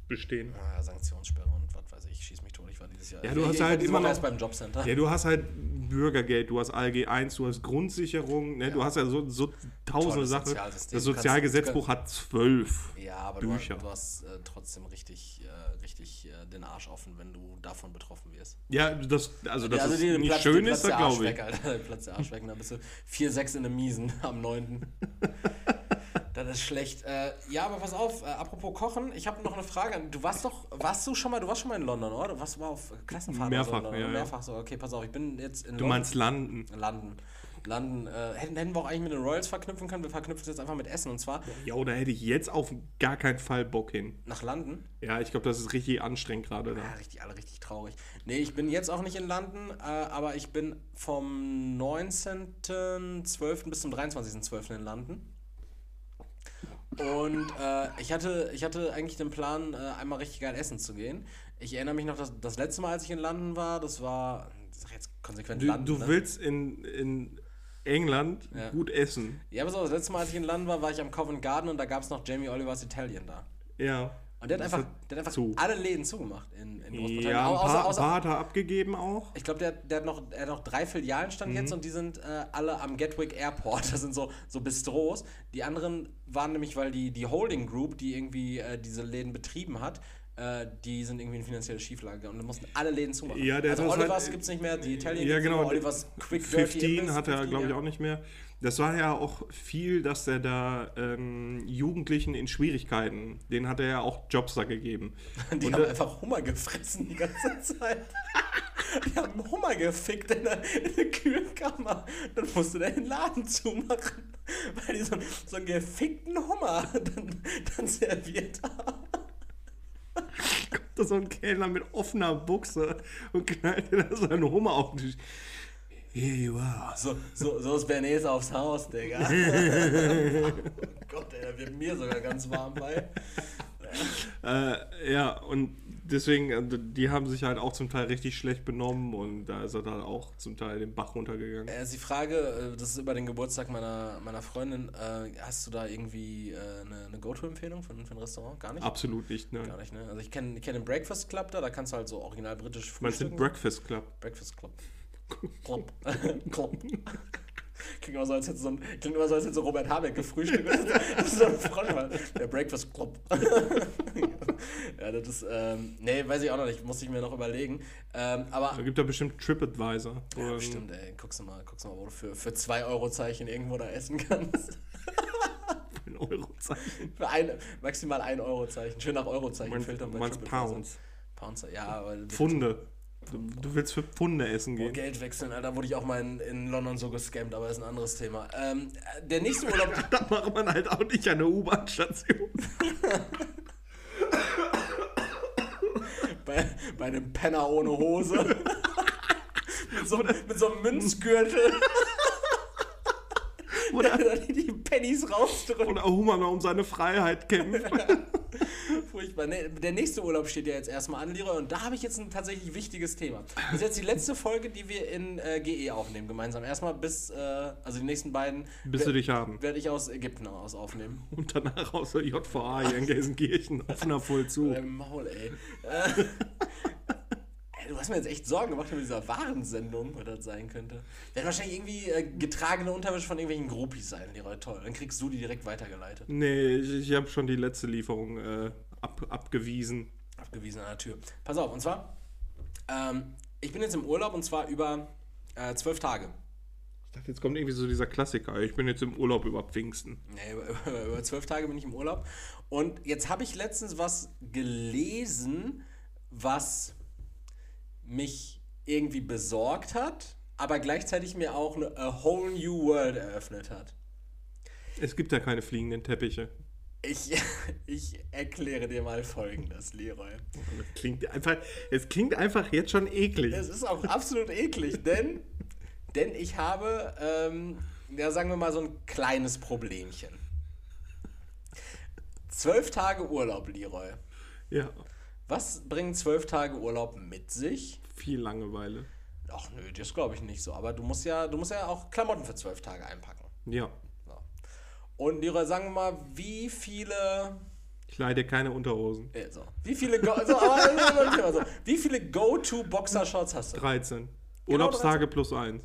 bestehen. Ja, Sanktionssperre und was weiß ich, schieß mich tot. Ich war dieses Jahr. Ja, du ich, hast ich halt immer noch- erst beim Jobcenter. Ja, du hast halt Bürgergeld, du hast ALG 1, du hast Grundsicherung, ne? du hast ja so, so tausende Sachen. Das Sozialgesetzbuch hat zwölf. Ja, aber du hast, Bücher. du hast äh, trotzdem richtig, äh, richtig äh, den Arsch offen, wenn du davon betroffen wirst. Ja, das, also das also ist dir nicht schön ist, das glaube ich. Weg, Alter. <laughs> Platz der Arsch weg. Dann bist du 4-6 in der Miesen am 9. <laughs> das ist schlecht. Äh, ja, aber pass auf, äh, apropos Kochen, ich habe noch eine Frage. Du warst doch, warst du schon mal, du warst schon mal in London, oder? Du warst mal auf Klassenfahrt Mehrfach, oder so, oder? ja, ja. Mehrfach so. Okay, pass auf, ich bin jetzt in Du meinst Landen. London. London. Äh, hätten, hätten wir auch eigentlich mit den Royals verknüpfen können. Wir verknüpfen es jetzt einfach mit Essen und zwar Ja, da hätte ich jetzt auf gar keinen Fall Bock hin. nach London. Ja, ich glaube, das ist richtig anstrengend gerade da. Ja, richtig, alle richtig traurig. Nee, ich bin jetzt auch nicht in London, äh, aber ich bin vom 19.12. bis zum 23.12. in London. Und äh, ich, hatte, ich hatte eigentlich den Plan, äh, einmal richtig geil essen zu gehen. Ich erinnere mich noch, dass das letzte Mal, als ich in London war, das war, ich sag jetzt konsequent Du, London. du ne? willst in, in England Ja. gut essen. Ja, aber so, das letzte Mal, als ich in London war, war ich am Covent Garden und da gab es noch Jamie Olivers Italien da. Ja. Und der hat einfach, der hat einfach zu. alle Läden zugemacht in, in Großbritannien. Ja, ein paar, ein paar hat er abgegeben auch. ich glaube, der, der, hat noch, er hat noch drei Filialen stand Mhm. jetzt und die sind äh, alle am Gatwick Airport. <laughs> Das sind so, so Bistros. Die anderen waren nämlich, weil die, die Holding Group, die irgendwie äh, diese Läden betrieben hat, äh, die sind irgendwie in finanzielle Schieflage und dann mussten alle Läden zumachen. Ja, der also Olivers halt- gibt es nicht mehr, die Italien Ja, genau. Olivers Quick Dirty 15 Imbiss, hat er, 15, glaube ich, auch nicht mehr. Das war ja auch viel, dass er da ähm, Jugendlichen in Schwierigkeiten, denen hat er ja auch Jobs da gegeben. <laughs> Die Und haben da- einfach Hummer gefressen die ganze <laughs> Zeit. Die haben Hummer gefickt in der, in der Kühlkammer. Dann musste der den Laden zumachen, weil die so, so einen gefickten Hummer dann, dann serviert haben. <laughs> da so ein Kellner mit offener Buchse und knallt dir da seinen Hummer auf den Tisch. Here you are. So, so, so ist Bernays aufs Haus, Digga. <laughs> oh Gott, ey, da wird mir sogar ganz warm bei. Äh, ja, und deswegen, äh, die haben sich halt auch zum Teil richtig schlecht benommen und da ist er dann auch zum Teil den Bach runtergegangen. Äh, ist die Frage, äh, das ist über den Geburtstag meiner, meiner Freundin, äh, hast du da irgendwie äh, eine, eine Go-To-Empfehlung für, für ein Restaurant? Gar nicht? Absolut nicht, ne? Gar nicht, ne? Also ich kenne ich kenn den Breakfast Club da, da kannst du halt so original britisch Meinst du den frühstücken. Breakfast Club? Breakfast Club. Club. <laughs> Club. Klingt immer so, als hätte so, ein, klingt immer so, als hätte so Robert Habeck gefrühstückt. Das ist so ein Froschmann. Der Breakfast Club. <laughs> ja, das ist, ähm, nee, weiß ich auch noch nicht, muss ich mir noch überlegen. Ähm, aber Da gibt da bestimmt TripAdvisor. ja, bestimmt, ey, guckst du mal, guckst du mal, wo du für, für 2 Euro Zeichen irgendwo da essen kannst. <laughs> Ein Eurozeichen. für ein, maximal 1 Euro Zeichen. Schön nach Euro Zeichen Meinst- filtern bei. Pounds. Pounds, ja, aber Pfunde. Du, du willst für Pfunde essen Oh, gehen. Geld wechseln, Alter, wurde ich auch mal in, in London so gescammt, aber ist ein anderes Thema. Ähm, äh, der nächste Urlaub, <laughs> Da macht man halt auch nicht an der U-Bahn-Station. <laughs> bei, bei einem Penner ohne Hose. <laughs> mit, so, mit so einem Münzgürtel. Oder, der die, die Pennies rausdrückt. oder Human um seine Freiheit kämpft. Furchtbar. Nee, der nächste Urlaub steht ja jetzt erstmal an, Leroy, und da habe ich jetzt ein tatsächlich wichtiges Thema. Das ist jetzt die letzte Folge, die wir in äh, GE aufnehmen, gemeinsam. Erstmal bis, äh, also die nächsten beiden Bis wir dich haben. werde ich aus Ägypten aus aufnehmen. <laughs> Und danach aus der JVA hier in Gelsenkirchen. <laughs> Offener Vollzug. Im Maul, ey. Äh, <laughs> ey, Du hast mir jetzt echt Sorgen gemacht mit dieser Warensendung, was das sein könnte. Werden wahrscheinlich irgendwie äh, getragene Unterwäsche von irgendwelchen Groupies sein, Leroy. Toll. Dann kriegst du die direkt weitergeleitet. Nee, ich, ich habe schon die letzte Lieferung äh, ab, abgewiesen. Abgewiesen an der Tür. Pass auf, und zwar, ähm, ich bin jetzt im Urlaub und zwar über äh, zwölf Tage. Ich dachte, jetzt kommt irgendwie so dieser Klassiker. Ich bin jetzt im Urlaub über Pfingsten. Nee, über, <laughs> über, zwölf Tage bin ich im Urlaub. Und jetzt habe ich letztens was gelesen, was mich irgendwie besorgt hat, aber gleichzeitig mir auch eine a whole new world eröffnet hat. Es gibt ja keine fliegenden Teppiche. Ich, <laughs> ich erkläre dir mal folgendes, Leroy. Das klingt einfach, es klingt einfach jetzt schon eklig. Es ist auch absolut eklig, denn, denn ich habe, ähm, ja, sagen wir mal, so ein kleines Problemchen. Zwölf Tage Urlaub, Leroy. Ja, Was bringen zwölf Tage Urlaub mit sich? viel Langeweile. Ach nö, das glaube ich nicht so. Aber du musst ja, du musst ja auch Klamotten für zwölf Tage einpacken. Ja. Und Leroy, sagen wir mal, wie viele. ich leide keine Unterhosen. Äh, so, wie viele Go so, aber, <laughs> so, wie viele Go-To-Boxershorts hast du? 13. Genau Urlaubstage plus 1.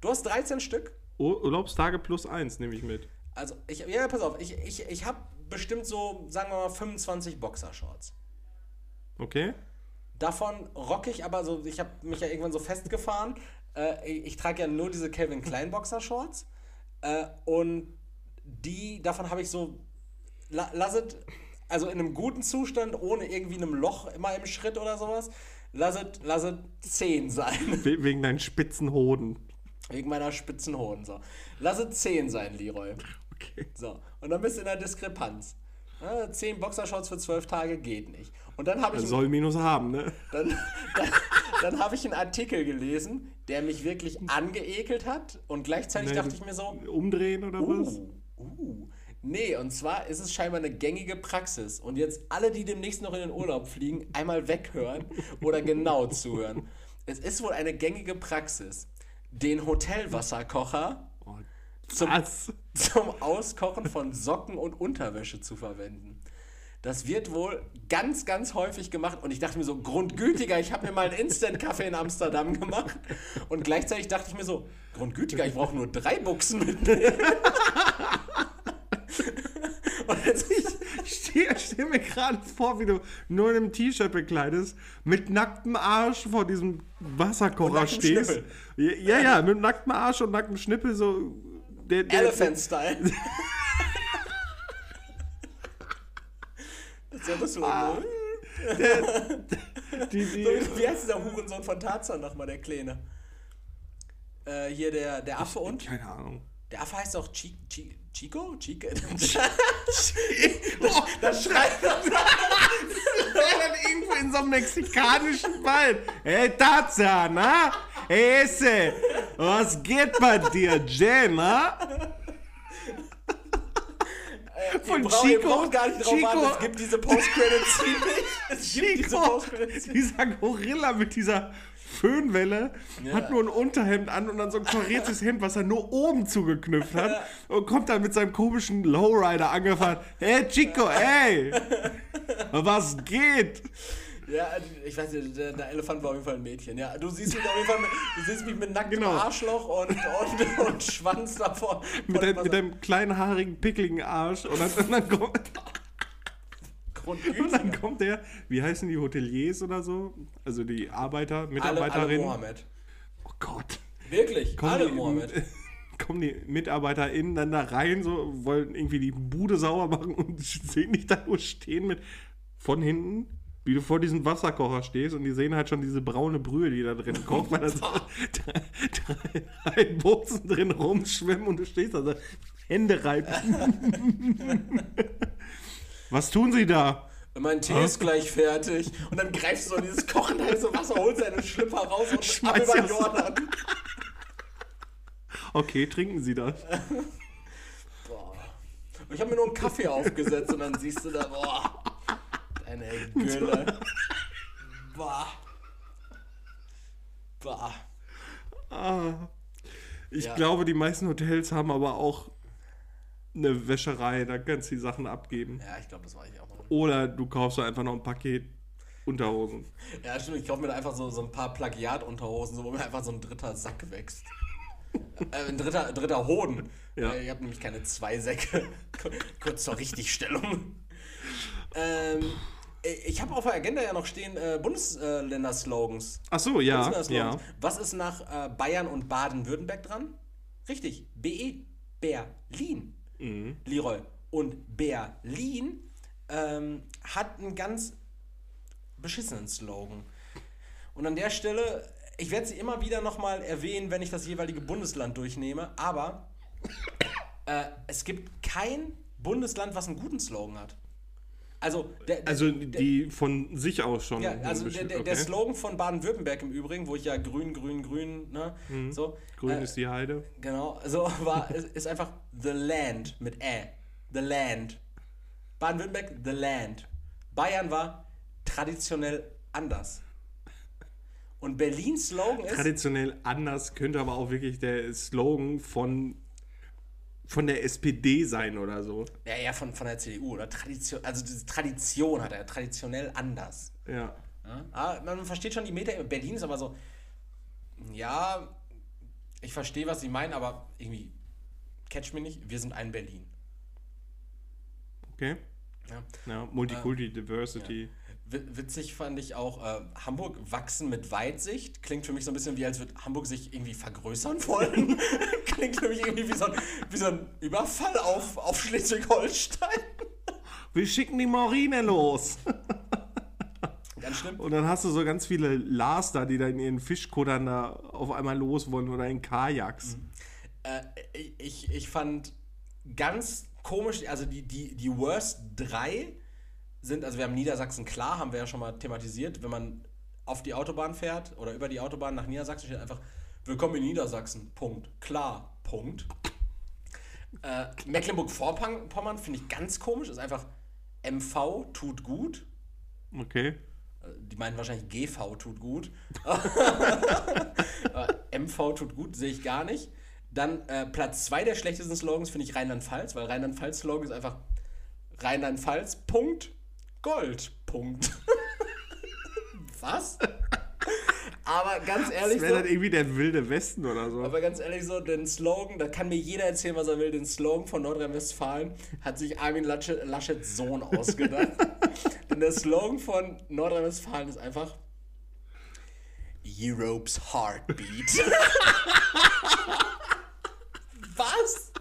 Du hast 13 Stück? Urlaubstage plus 1 nehme ich mit. Also, ich, ja, pass auf, ich, ich, ich habe bestimmt so, sagen wir mal, 25 Boxershorts. Okay? Davon rocke ich aber so, ich habe mich ja irgendwann so festgefahren. Äh, ich, ich trage ja nur diese Calvin Klein Boxershorts. Äh, und die, davon habe ich so, la, lasset, also in einem guten Zustand, ohne irgendwie einem Loch immer im Schritt oder sowas, lasset, lasset 10 sein. We wegen deinen spitzen Hoden. Wegen meiner spitzen Hoden. So. Lasset 10 sein, Leroy. Okay. So, und dann bist du in der Diskrepanz. Ja, 10 Boxershorts für 12 Tage geht nicht. Und dann habe ich, Soll Minus haben, ne? dann, dann, dann habe ich einen Artikel gelesen, der mich wirklich angeekelt hat. Und gleichzeitig Nee, dachte ich mir so, Umdrehen oder was? Uh. Nee, und zwar ist es scheinbar eine gängige Praxis. Und jetzt alle, die demnächst noch in den Urlaub fliegen, einmal weghören oder genau zuhören. Es ist wohl eine gängige Praxis, den Hotelwasserkocher Oh, zum, zum Auskochen von Socken und Unterwäsche zu verwenden. Das wird wohl ganz, ganz häufig gemacht. Und ich dachte mir so, grundgütiger, ich habe mir mal einen Instant-Kaffee in Amsterdam gemacht. Und gleichzeitig dachte ich mir so, grundgütiger, ich brauche nur drei Buchsen mitnehmen. <laughs> Und jetzt ich stehe steh mir gerade vor, wie du nur in einem T-Shirt bekleidest, mit nacktem Arsch vor diesem Wasserkocher stehst. Schnippel. Ja, ja, mit nacktem Arsch und nacktem Schnippel so. Der, der, Elephant-Style. <laughs> das ist ja das. Ah. ne? die, die, So wie- heißt dieser Hurensohn von Tarzan nochmal, der Kleine? Äh, hier der, der Affe und? keine Ahnung. Der Affe heißt auch Chi, Chi, Chico? Chico? <laughs> das schreit <laughs> das. dann irgendwo in so einem mexikanischen Wald. Hey Tarzan, na? Hey Esse, was geht bei dir, Jen, na? Von Ihr braucht- ihr Chico, gar nicht drauf Chico, warten, es gibt diese Post-Credit-Scene nicht. <laughs> Es gibt diese Chico, Post-Credit-Scene. dieser Gorilla mit dieser Föhnwelle hat nur ein Unterhemd an und dann so ein kariertes Hemd, was er nur oben zugeknüpft hat und kommt dann mit seinem komischen Lowrider angefahren. Hey Chico, hey, was geht? Ja, ich weiß nicht, der, der Elefant war auf jeden Fall ein Mädchen. Ja, du siehst mich auf jeden Fall mit, du siehst mich mit nacktem Genau. Arschloch und, und, und Schwanz davor. Mit, dein, mit deinem kleinen, haarigen, pickligen Arsch und dann, und dann kommt... <laughs> Und dann kommt der, wie heißen die Hoteliers oder so? Also die Arbeiter, alle, alle Mitarbeiterinnen. Mohammed. oh Gott. Wirklich, Kommen alle die, Mohammed. <laughs> kommen die MitarbeiterInnen dann da rein, so wollen irgendwie die Bude sauber machen und <laughs> sehen dich da nur stehen mit von hinten, wie du vor diesem Wasserkocher stehst und die sehen halt schon diese braune Brühe, die da drin kocht, weil da drei, drei Bozen drin rumschwimmen und du stehst da so, Hände reiben. Was tun sie da? Mein Tee ist gleich fertig. Und dann greifst du so dieses kochende heiße Wasser, holst deine Schlipper raus und Schmeiß ab über. Jordan. Okay, trinken sie das. Boah. Und ich habe mir nur einen Kaffee aufgesetzt und dann siehst du da, boah, deine Gülle. Boah. Boah. Ah. Ich Ja. glaube, die meisten Hotels haben aber auch eine Wäscherei, da kannst du die Sachen abgeben. Ja, ich glaube, das war ich auch mal. Oder du kaufst einfach noch ein Paket Unterhosen. <laughs> Ja, stimmt, ich kaufe mir da einfach so, so ein paar Plagiat-Unterhosen, so, wo mir einfach so ein dritter Sack wächst. <laughs> äh, ein dritter, dritter Hoden. Ja. Äh, ich habe nämlich keine zwei Säcke. <laughs> Kurz zur Richtigstellung. ähm, ich habe auf der Agenda ja noch stehen äh, Bundesländer-Slogans. Ach so, ja, Bundesländer-Slogans. ja. Was ist nach äh, Bayern und Baden-Württemberg dran? Richtig, BE, Berlin. Mhm. Leroy. Und Berlin ähm, hat einen ganz beschissenen Slogan. Und an der Stelle, ich werde sie immer wieder nochmal erwähnen, wenn ich das jeweilige Bundesland durchnehme, aber äh, es gibt kein Bundesland, was einen guten Slogan hat. Also, der, der, Also der, die von sich aus schon. ja, also der, der, der okay. Slogan von Baden-Württemberg im Übrigen, wo ich ja grün, grün, grün, ne, so. Grün äh, ist die Heide. Genau, so <laughs> war, ist, ist einfach The Land mit Ä. The Land. Baden-Württemberg, The Land. Bayern war traditionell anders. Und Berlins Slogan ist. Traditionell anders könnte aber auch wirklich der Slogan von, von der SPD sein oder so. Ja, ja, von, von der CDU, oder? Tradition, also diese Tradition hat er, traditionell anders. Ja. Ja? Ah, man versteht schon die Meter. Berlin ist aber so. Ja, ich verstehe, was sie meinen, aber irgendwie. Catch mich nicht, wir sind ein Berlin. Okay. Ja. Ja, Multikulti, Diversity. Wi- Witzig fand ich auch, äh, Hamburg wachsen mit Weitsicht. Klingt für mich so ein bisschen wie, als würde Hamburg sich irgendwie vergrößern <laughs> wollen. Klingt für mich irgendwie wie so ein, wie so ein Überfall auf, auf Schleswig-Holstein. Wir schicken die Marine los. Ganz schlimm. Und dann hast du so ganz viele Lars da, die da in ihren Fischkuttern da auf einmal los wollen oder in Kajaks. Äh, ich, ich fand ganz komisch, also die, die, die Worst 3 sind, also wir haben Niedersachsen klar, haben wir ja schon mal thematisiert, wenn man auf die Autobahn fährt oder über die Autobahn nach Niedersachsen steht einfach Willkommen in Niedersachsen, Punkt. Klar, Punkt. Äh, Mecklenburg-Vorpommern finde ich ganz komisch, ist einfach MV tut gut. Okay. Äh, Die meinen wahrscheinlich GV tut gut. <laughs> Aber MV tut gut, sehe ich gar nicht. Dann äh, Platz 2 der schlechtesten Slogans finde ich Rheinland-Pfalz, weil Rheinland-Pfalz-Slogan ist einfach Rheinland-Pfalz, Punkt. Gold. Punkt. <laughs> Was? Aber ganz ehrlich, Das wäre so, dann irgendwie der wilde Westen oder so. aber ganz ehrlich so, den Slogan, da kann mir jeder erzählen, was er will, den Slogan von Nordrhein-Westfalen hat sich Armin Laschet, Laschets Sohn ausgedacht. <laughs> Denn der Slogan von Nordrhein-Westfalen ist einfach Europe's Heartbeat. <laughs> was?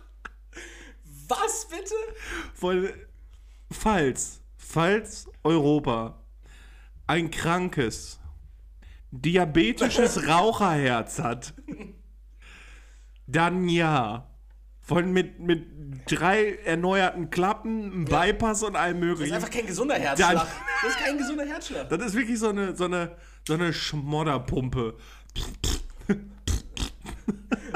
Was bitte? Von, falls, falls Europa ein krankes, diabetisches <laughs> Raucherherz hat, dann ja. Von mit, mit drei erneuerten Klappen, einem Bypass und allem Das ist möglichen. einfach kein gesunder Herzschlag. <laughs> Das ist kein gesunder Herzschlag. Das ist wirklich so eine, so eine, so eine Schmodderpumpe.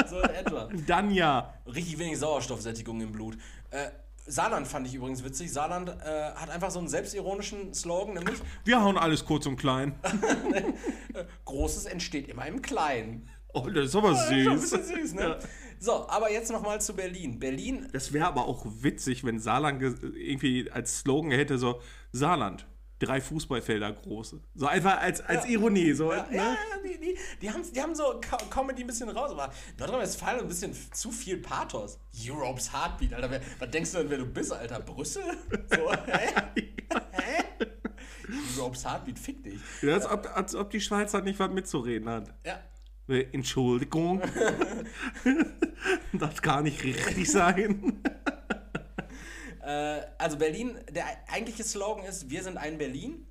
So etwa. Dann ja. Richtig wenig Sauerstoffsättigung im Blut. Äh, Saarland fand ich übrigens witzig. Saarland äh, hat einfach so einen selbstironischen Slogan, nämlich <laughs> Wir hauen alles kurz und klein. <laughs> Großes entsteht immer im Kleinen. Oh, das ist aber Das ist ein süß. bisschen süß, ne? So, aber jetzt nochmal zu Berlin. Berlin, Das wäre aber auch witzig, wenn Saarland ge- irgendwie als Slogan hätte so Saarland, drei Fußballfelder große. So einfach als, als Ironie. So, ja, ne? ja, die, die, die, haben, die haben so Co- Comedy ein bisschen raus, aber Nordrhein-Westfalen ein bisschen zu viel Pathos. Europe's Heartbeat, Alter. Wer, was denkst du denn, wer du bist, Alter? Brüssel? So, <laughs> hä? hä? Europe's Heartbeat, fick dich. Ja, als, ob, als ob die Schweiz halt nicht was mitzureden hat. Ja, Äh, Entschuldigung. <laughs> das kann nicht richtig sein. Äh, also Berlin, der eigentliche Slogan ist, wir sind ein Berlin.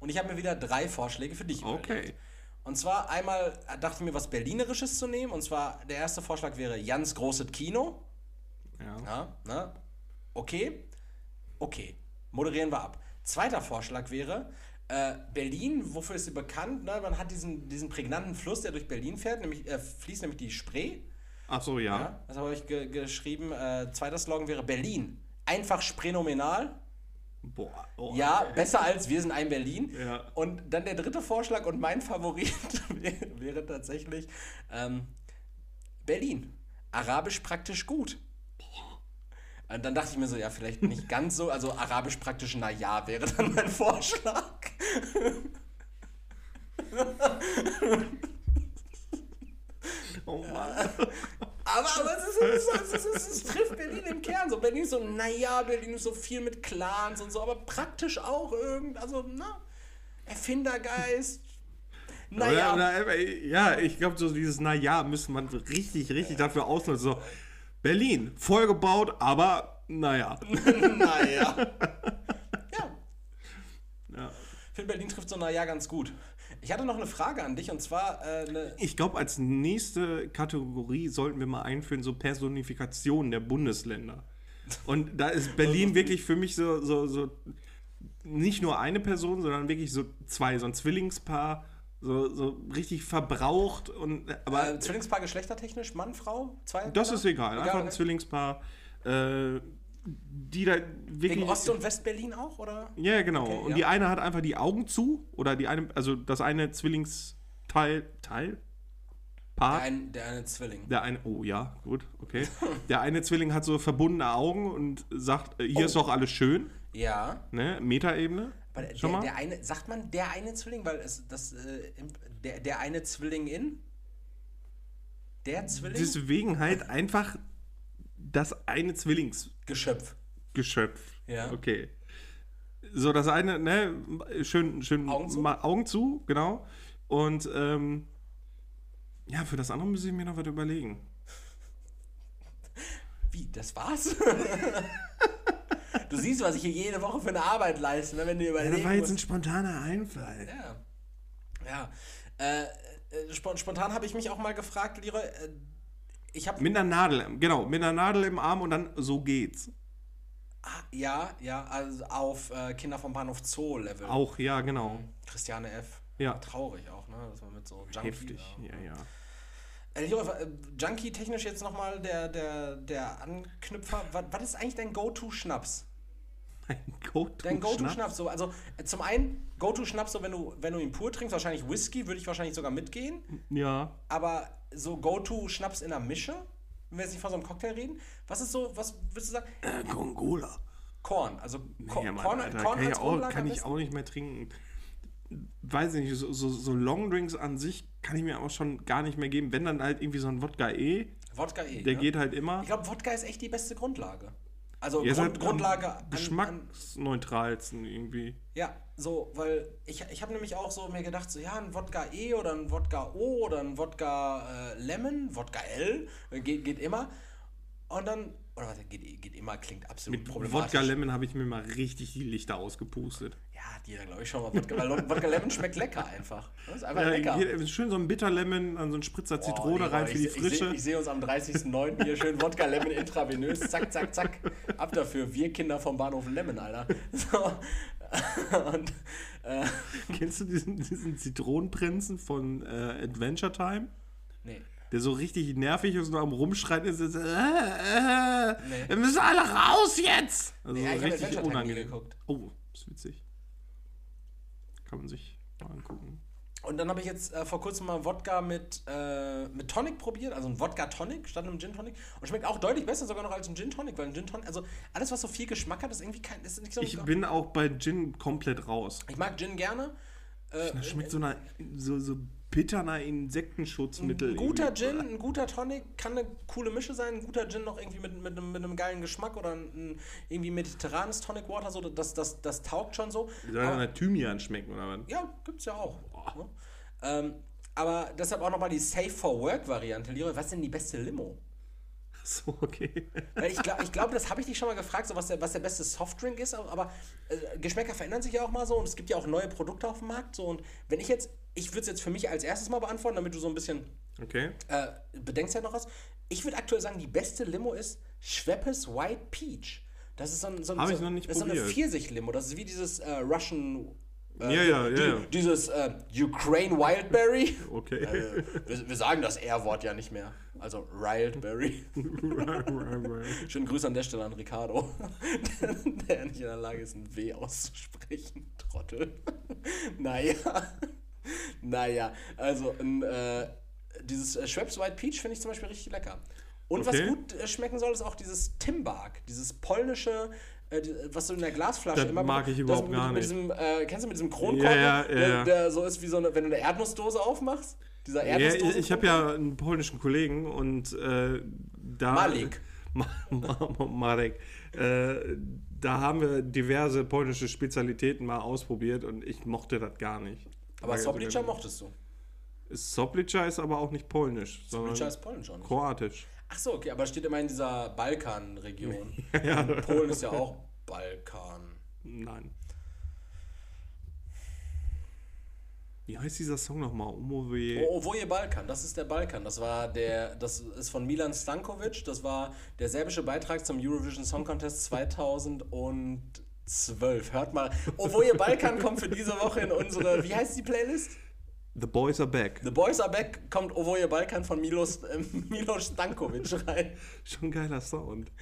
Und ich habe mir wieder drei Vorschläge für dich Okay. überlegt. Und zwar einmal dachte ich mir, was Berlinerisches zu nehmen. Und zwar der erste Vorschlag wäre Jans großes Kino. Ja. Ja, ne? Okay. Okay. Moderieren wir ab. Zweiter Vorschlag wäre, äh, Berlin, wofür ist sie bekannt? Ne? Man hat diesen, diesen prägnanten Fluss, der durch Berlin fährt, nämlich, äh, fließt nämlich die Spree. Ach so, ja. Ja, das habe ich ge geschrieben. Äh, zweiter Slogan wäre Berlin. Einfach sprenomenal. Boah. Oh. Ja, besser als wir sind ein Berlin. <laughs> Ja. Und dann der dritte Vorschlag und mein Favorit <laughs> wäre, wäre tatsächlich ähm, Berlin. Arabisch praktisch gut. Und dann dachte ich mir so, ja, vielleicht nicht ganz so, also arabisch praktisch na ja wäre dann mein Vorschlag. <laughs> Oh Mann. Aber, aber es, ist, es, ist, es, ist, es trifft Berlin im Kern. So, Berlin ist so, naja, Berlin ist so viel mit Clans und so, aber praktisch auch irgend, also, na, Erfindergeist. Naja, Oder, oder, ja, ich glaube, so dieses Naja müsste man richtig, richtig dafür ausnutzen. So, Berlin, vollgebaut, aber naja. <laughs> naja. <laughs> ja, Ja. ich finde, Berlin trifft so naja ganz gut. Ich hatte noch eine Frage an dich und zwar äh. Ich glaube, als nächste Kategorie sollten wir mal einführen, so Personifikationen der Bundesländer. Und da ist Berlin <laughs> wirklich für mich so, so, so nicht nur eine Person, sondern wirklich so zwei, so ein Zwillingspaar, so, so richtig verbraucht und aber Äh, Zwillingspaar geschlechtertechnisch, Mann, Frau, zwei? das ist egal. Einfach ein ne? Zwillingspaar, äh, die da wirklich. Wegen Ost- und West-Berlin auch, oder? Ja, genau. Okay, und ja. die eine hat einfach die Augen zu oder die eine, also das eine Zwillingsteil, Teil? Part? Der, ein, der eine Zwilling. Der eine, oh ja, gut, okay. <laughs> Der eine Zwilling hat so verbundene Augen und sagt, äh, hier Oh. ist doch alles schön, Ja. ne? Metaebene. Aber der, Schon mal? der eine, sagt man der eine Zwilling, weil es das äh, der, der eine Zwilling in? Der Zwilling? Deswegen halt einfach das eine Zwillingsgeschöpf. Geschöpf. Ja. Okay. So, das eine, ne, schön, schön Augen zu? mal Augen zu, genau. Und ähm, ja, für das andere muss ich mir noch was überlegen. <laughs> Wie, das war's? <laughs> du siehst, was ich hier jede Woche für eine Arbeit leiste, ne, wenn du Ja, überlegst. das war jetzt ein spontaner Einfall. Ja. Ja. Äh, äh, spon- spontan habe ich mich auch mal gefragt, Leroy, äh, ich habe Mit einer Nadel, genau, mit einer Nadel im Arm und dann so geht's. ja, ja, also auf äh, Kinder vom Bahnhof Zoo Level. Auch, ja, genau. Christiane F. Ja. Traurig auch, ne, dass man mit so Junkie Heftig, da- ja, ja. Äh, äh, Junkie technisch jetzt nochmal der, der, der Anknüpfer. Was, was ist eigentlich dein Go-To-Schnaps? Ein Go-To. Dein Go-To-Schnaps, so, also äh, zum einen Go-To-Schnaps, so wenn du, wenn du ihn pur trinkst, wahrscheinlich Whisky, würde ich wahrscheinlich sogar mitgehen. Ja. Aber so Go-To-Schnaps in der Mische, wenn wir jetzt nicht von so einem Cocktail reden, was ist so, was würdest du sagen? Äh, Kongola. Korn. Also Ko Ja, Mann, Korn, Alter, Korn kann, ich auch, kann ich auch nicht mehr trinken. Weiß ich nicht, so, so, so Longdrinks an sich kann ich mir auch schon gar nicht mehr geben. Wenn dann halt irgendwie so ein Wodka E, Wodka eh. der ne? geht halt immer. Ich glaube, Wodka ist echt die beste Grundlage. Also ist Grund, Grundlage am geschmacksneutralsten irgendwie. Ja, so, weil ich, ich habe nämlich auch so mir gedacht, so ja, ein Wodka E oder ein Wodka O oder ein Wodka äh, Lemon, Wodka L, äh, geht, geht immer. Und dann, oder was, geht, geht immer, klingt absolut Mit problematisch. Wodka Lemon habe ich mir mal richtig die Lichter ausgepustet. Ja, die da glaube ich schon mal Wodka, weil Wodka Lemon schmeckt lecker einfach. Das ist einfach Ja, lecker. hier, schön so ein Bitter Lemon, dann so ein Spritzer Zitrone Digga, rein für ich, die ich seh- Frische. Ich sehe uns am 30.09. hier schön Wodka Lemon intravenös. Zack, zack, zack. Ab dafür. Wir Kinder vom Bahnhof Lemon, Alter. So. <laughs> Und, äh, Kennst du diesen, diesen Zitronenprinzen von äh, Adventure Time? nee. Der so richtig nervig ist und am Rumschreien ist. ist äh, äh, Nee. Wir müssen alle raus jetzt! Also Ja, richtig unangenehm. Oh, ist witzig. Kann man sich mal angucken. Und dann habe ich jetzt äh, vor kurzem mal Wodka mit, äh, mit Tonic probiert, also ein Wodka Tonic statt einem Gin Tonic. Und schmeckt auch deutlich besser sogar noch als ein Gin Tonic, weil ein Gin Tonic, also alles, was so viel Geschmack hat, ist irgendwie kein. Ist nicht so Ich bin auch bei Gin komplett raus. ich mag Gin gerne. Äh, Das schmeckt so, nach, so, so bitterner Insektenschutzmittel. ein guter irgendwie. Gin, ein guter Tonic kann eine coole Mische sein. Ein guter Gin noch irgendwie mit, mit, einem, mit einem geilen Geschmack oder ein, irgendwie mediterranes Tonic Water, so, das, das, das taugt schon so. Wie soll Aber- Thymian schmecken oder was? Ja, gibt's ja auch. Ne? Ähm, aber deshalb auch nochmal die Safe for Work Variante. Leroy, was ist denn die beste Limo? <laughs> So, okay. Ich glaube, ich glaub, das habe ich dich schon mal gefragt, so was, der, was der beste Softdrink ist, aber äh, Geschmäcker verändern sich ja auch mal so und es gibt ja auch neue Produkte auf dem Markt. So, und wenn ich jetzt, ich würde es jetzt für mich als erstes mal beantworten, damit du so ein bisschen Okay. äh, bedenkst ja noch was. Ich würde aktuell sagen, die beste Limo ist Schweppes White Peach. Das ist so ein, so ein, so, das ist so eine. Pfirsich-Limo. Das ist wie dieses äh, Russian. Äh, Ja, ja, ja, die- ja. Dieses äh, Ukraine Wildberry. <laughs> Okay. Äh, wir, wir sagen das R-Wort ja nicht mehr. Also Wildberry. <laughs> Schönen Grüße an der Stelle an Ricardo, <laughs> der nicht in der Lage ist, ein W auszusprechen. Trottel. naja. Naja, also ein, äh, dieses äh, Schweppes White Peach finde ich zum Beispiel richtig lecker. Und Okay. was gut äh, schmecken soll, ist auch dieses Timbark, dieses polnische, äh, was so in der Glasflasche Das immer mag ich überhaupt mit, gar mit nicht. Diesem, äh, kennst du mit diesem Kronkorken, Ja, ja, ja, der, ja. der so ist wie so eine, wenn du eine Erdnussdose aufmachst? Dieser Ja, Erdnussdose. ich habe ja einen polnischen Kollegen und äh, da. Malik. <laughs> Ma Ma Marek. Äh, da haben wir diverse polnische Spezialitäten mal ausprobiert und ich mochte das gar nicht. Aber Soplica mochtest du. Soplica ist aber auch nicht polnisch, Soplica ist polnisch auch nicht. kroatisch. Ach so, okay, aber steht immer in dieser Balkanregion. <laughs> Ja. Und Polen ist ja auch Balkan. Nein. Wie heißt dieser Song nochmal? Umowe. Oh, Ovoje Balkan, das ist der Balkan. Das war der, das ist von Milan Stankovic. Das war der serbische Beitrag zum Eurovision Song Contest 2012. Hört mal. Ovoje Balkan kommt für diese Woche in unsere, wie heißt die Playlist? The Boys Are Back. The Boys Are Back kommt Ovoje Balkan von Milos, äh, <laughs> Milos Stankovic rein. Schon ein geiler Sound.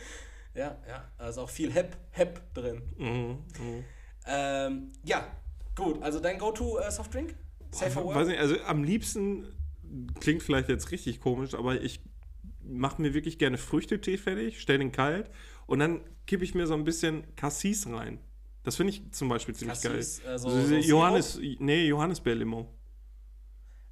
Ja, ja, da ist auch viel Hep, Hep drin. Mhm. mhm. Ähm, ja, gut. Also dein Go-To-Softdrink? Safe for Weiß Work? nicht, also am liebsten klingt vielleicht jetzt richtig komisch, aber ich mache mir wirklich gerne Früchtetee fertig, stell den kalt und dann kippe ich mir so ein bisschen Cassis rein. Das finde ich zum Beispiel ziemlich Cassis, geil. äh, so- Also so? Johannes, nee, Johannisbeerlimo.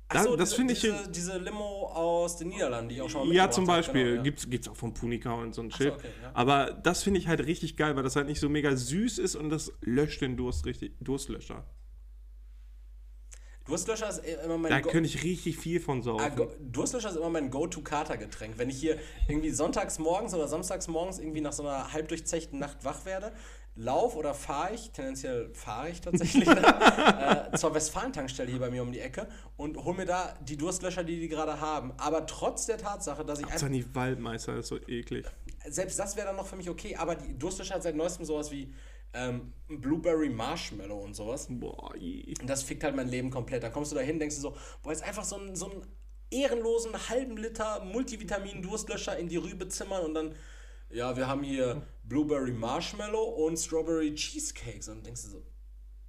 Ach so, das diese- finde ich- Diese, diese Limo aus den Niederlanden, die ich auch schon mal Ja, zum Beispiel. genau, ja. Gibt's, gibt's auch von Punika und so ein so, Shit. okay, ja. Aber das finde ich halt richtig geil, weil das halt nicht so mega süß ist und das löscht den Durst richtig, Durstlöscher. Durstlöscher ist immer mein Da Go- könnte ich richtig viel von Ah, saufen. Go Durstlöscher ist immer mein Go-To-Kater-Getränk. Wenn ich hier irgendwie sonntags morgens oder samstags morgens irgendwie nach so einer halbdurchzechten Nacht wach werde, lauf oder fahre ich, tendenziell fahre ich tatsächlich, dann, <laughs> äh, zur Westfalen-Tankstelle hier bei mir um die Ecke und hol mir da die Durstlöscher, die die gerade haben. Aber trotz der Tatsache, dass ich Das doch nicht Waldmeister, das ist so eklig. selbst das wäre dann noch für mich okay, aber die Durstlöscher hat seit neuestem sowas wie ähm, Blueberry Marshmallow und sowas. Boah. Und das fickt halt mein Leben komplett. Dann kommst du da hin, denkst du so, boah, jetzt einfach so einen, so einen ehrenlosen halben Liter Multivitamin-Durstlöscher in die Rübe zimmern und dann, ja, wir haben hier Blueberry Marshmallow und Strawberry Cheesecakes. Und dann denkst du so,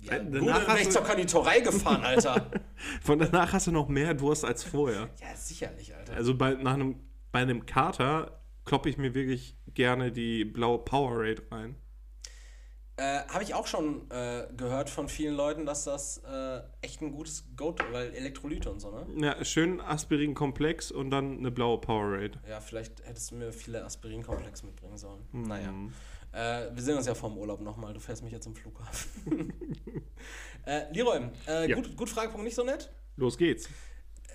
ja, Äh, danach wäre ich zur Konditorei gefahren, Alter. <laughs> Von danach hast du noch mehr Durst als vorher. ja, sicherlich, Alter. Also bei, nach einem, bei einem Kater kloppe ich mir wirklich gerne die blaue Powerade rein. Äh, Habe ich auch schon äh, gehört von vielen Leuten, dass das äh, echt ein gutes Go-To, weil Elektrolyte und so, ne? Ja, schön Aspirin-Komplex und dann eine blaue Powerade. Ja, vielleicht hättest du mir viele Aspirin-Komplex mitbringen sollen. Naja. Äh, wir sehen uns ja vorm Urlaub nochmal. Du fährst mich jetzt zum Flughafen. <laughs> äh, Leroy, äh, Ja. gut, gut Fragepunkt, nicht so nett? Los geht's.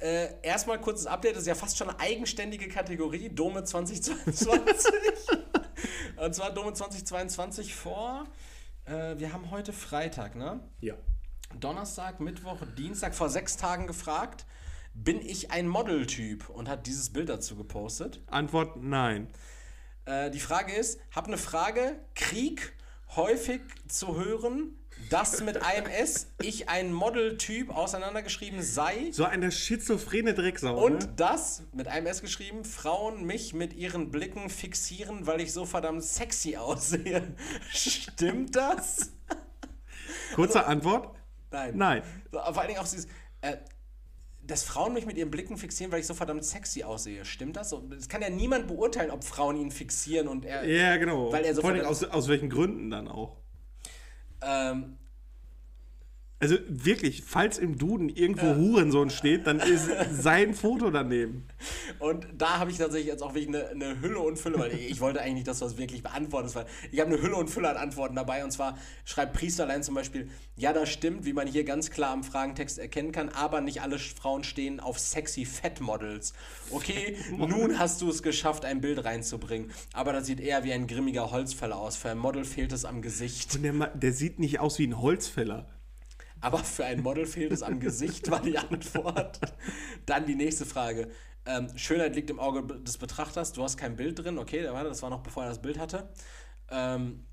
Äh, erstmal kurzes Update, das ist ja fast schon eine eigenständige Kategorie, Dome 2022. <laughs> Und zwar Dome 2022 vor, äh, wir haben heute Freitag, ne? Ja. Donnerstag, Mittwoch, Dienstag, vor sechs Tagen gefragt, bin ich ein Modeltyp? Und hat dieses Bild dazu gepostet. Antwort nein. Äh, die Frage ist, hab eine Frage, Krieg häufig zu hören, dass mit AMS ich ein Modeltyp auseinandergeschrieben sei So eine schizophrene Drecksau. und ne? dass mit AMS geschrieben Frauen mich mit ihren Blicken fixieren, weil ich so verdammt sexy aussehe. <laughs> Stimmt das? Kurze Antwort. Nein. Nein. So, vor allen Dingen auch dieses, äh, dass Frauen mich mit ihren Blicken fixieren, weil ich so verdammt sexy aussehe. Stimmt das? Das kann ja niemand beurteilen, ob Frauen ihn fixieren und er. Ja, genau. Weil er so Vor allem aus, aus welchen Gründen dann auch. Ähm, Also wirklich, falls im Duden irgendwo Hurensohn steht, dann ist sein Foto daneben. Und da habe ich tatsächlich jetzt auch wirklich eine, eine Hülle und Fülle, weil ich, ich wollte eigentlich nicht, dass du das wirklich beantwortest, weil ich habe eine Hülle und Fülle an Antworten dabei. Und zwar schreibt Priesterlein zum Beispiel, ja, das stimmt, wie man hier ganz klar am Fragentext erkennen kann, aber nicht alle Frauen stehen auf sexy Fettmodels. Okay, <laughs> nun hast du es geschafft, ein Bild reinzubringen. Aber das sieht eher wie ein grimmiger Holzfäller aus. Für ein Model fehlt es am Gesicht. Und der, der sieht nicht aus wie ein Holzfäller. Aber für ein Model fehlt es am Gesicht, war die Antwort. Dann die nächste Frage. Ähm, Schönheit liegt im Auge des Betrachters. Du hast kein Bild drin. Okay, das war noch bevor er das Bild hatte. Ähm,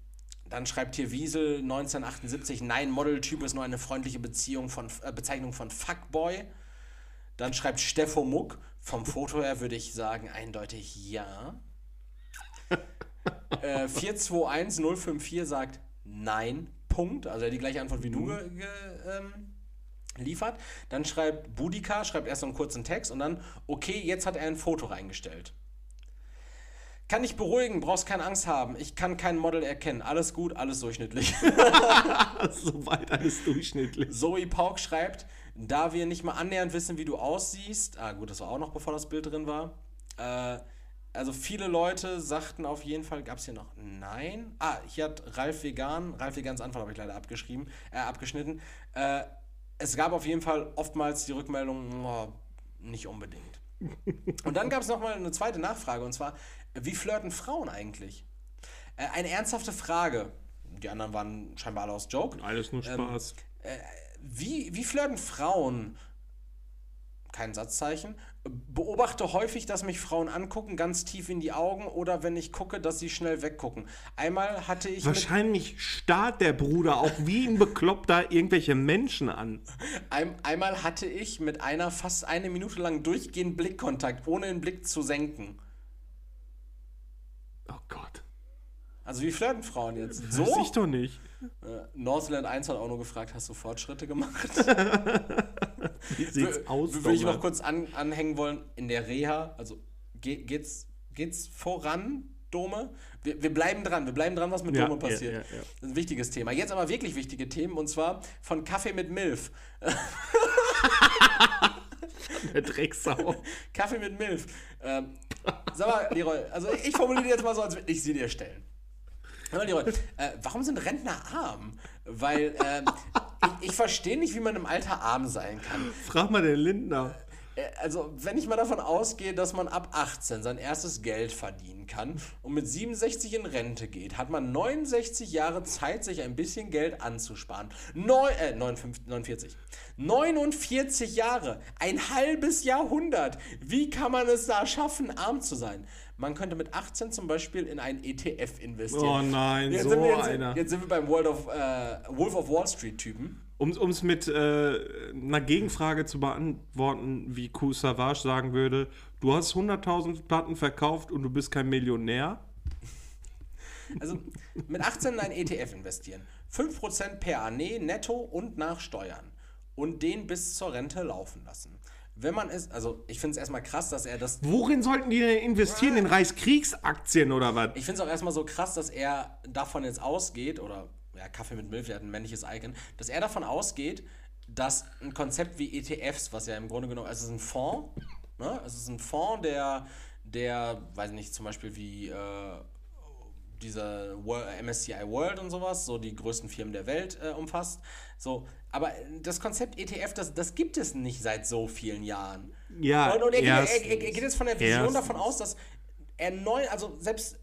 dann schreibt hier Wiesel 1978, nein, Modeltyp ist nur eine freundliche Beziehung von, äh, Bezeichnung von Fuckboy. Dann schreibt Steffo Muck, vom Foto her würde ich sagen eindeutig ja. äh, 421054 sagt nein, Punkt. Also er hat die gleiche Antwort wie du ge, ge, ähm, liefert. Dann schreibt Budika, schreibt erst so einen kurzen Text und dann, okay, jetzt hat er ein Foto reingestellt. Kann dich beruhigen, brauchst keine Angst haben. Ich kann kein Model erkennen. Alles gut, alles durchschnittlich. <laughs> <laughs> Soweit alles durchschnittlich. Zoe Pauk schreibt, da wir nicht mal annähernd wissen, wie du aussiehst. Ah, gut, das war auch noch bevor das Bild drin war. Äh, also viele Leute sagten auf jeden Fall, gab es hier noch Nein? Ah, hier hat Ralf Vegan, Ralf Vegans Antwort habe ich leider abgeschrieben, äh, abgeschnitten. Äh, es gab auf jeden Fall oftmals die Rückmeldung, oh, nicht unbedingt. Und dann gab es nochmal eine zweite Nachfrage und zwar, wie flirten Frauen eigentlich? Äh, eine ernsthafte Frage. Die anderen waren scheinbar alle aus Joke. Alles nur Ähm, Spaß. Wie, wie flirten Frauen? Kein Satzzeichen. Beobachte häufig, dass mich Frauen angucken, ganz tief in die Augen oder wenn ich gucke, dass sie schnell weggucken. Einmal hatte ich Wahrscheinlich starrt der Bruder auch wie ein Bekloppter irgendwelche Menschen an. ein, einmal hatte ich mit einer fast eine Minute lang durchgehend Blickkontakt, ohne den Blick zu senken. Oh Gott. Also wie flirten Frauen jetzt? Weiß So? ich doch nicht. Äh, Northland 1 hat auch nur gefragt, hast du Fortschritte gemacht? <laughs> Wie sieht's aus? Würde ich noch kurz an, anhängen wollen, in der Reha, also ge geht's, geht's voran, Dome? Wir, wir bleiben dran, wir bleiben dran, was mit Ja, Dome passiert. ja, ja. Das ist ein wichtiges Thema. Jetzt aber wirklich wichtige Themen und zwar von Kaffee mit Milf. <laughs> Der Drecksau. Kaffee mit Milf. Ähm, sag mal, Leroy, also ich formuliere jetzt mal so, als würde ich sie dir stellen. Sag mal, Leroy, äh, warum sind Rentner arm? Weil ähm, ich, ich verstehe nicht, wie man im Alter arm sein kann. Frag mal den Lindner. Äh, Also, wenn ich mal davon ausgehe, dass man ab 18 sein erstes Geld verdienen kann und mit 67 in Rente geht, hat man 69 Jahre Zeit, sich ein bisschen Geld anzusparen. Neu, äh, 59, 49. 49 Jahre, ein halbes Jahrhundert. Wie kann man es da schaffen, arm zu sein? Man könnte mit 18 zum Beispiel in einen ETF investieren. Oh nein, Jetzt so sind wir, jetzt, einer. jetzt sind wir beim World of, äh, Wolf of Wall Street Typen. Um es mit äh, einer Gegenfrage zu beantworten, wie Q Savage sagen würde, du hast 100.000 Platten verkauft und du bist kein Millionär. <laughs> Also mit 18 in einen ETF investieren. 5% per Annee netto und nach Steuern. Und den bis zur Rente laufen lassen. Wenn man es, also ich finde es erstmal krass, dass er das. Worin sollten die investieren? In Reichskriegsaktien oder was? Ich finde es auch erstmal so krass, dass er davon jetzt ausgeht, oder ja, Kaffee mit Milch, der hat ein männliches Icon, dass er davon ausgeht, dass ein Konzept wie ETFs, was ja im Grunde genommen, also es ist ein Fonds, ne? es ist ein Fonds, der, der, weiß nicht, zum Beispiel wie äh, dieser MSCI World und sowas, so die größten Firmen der Welt äh, umfasst. So, aber das Konzept ETF, das, das gibt es nicht seit so vielen Jahren. Ja, und, und er, er, er, er geht jetzt von der Vision erstens. davon aus, dass er neu, also selbst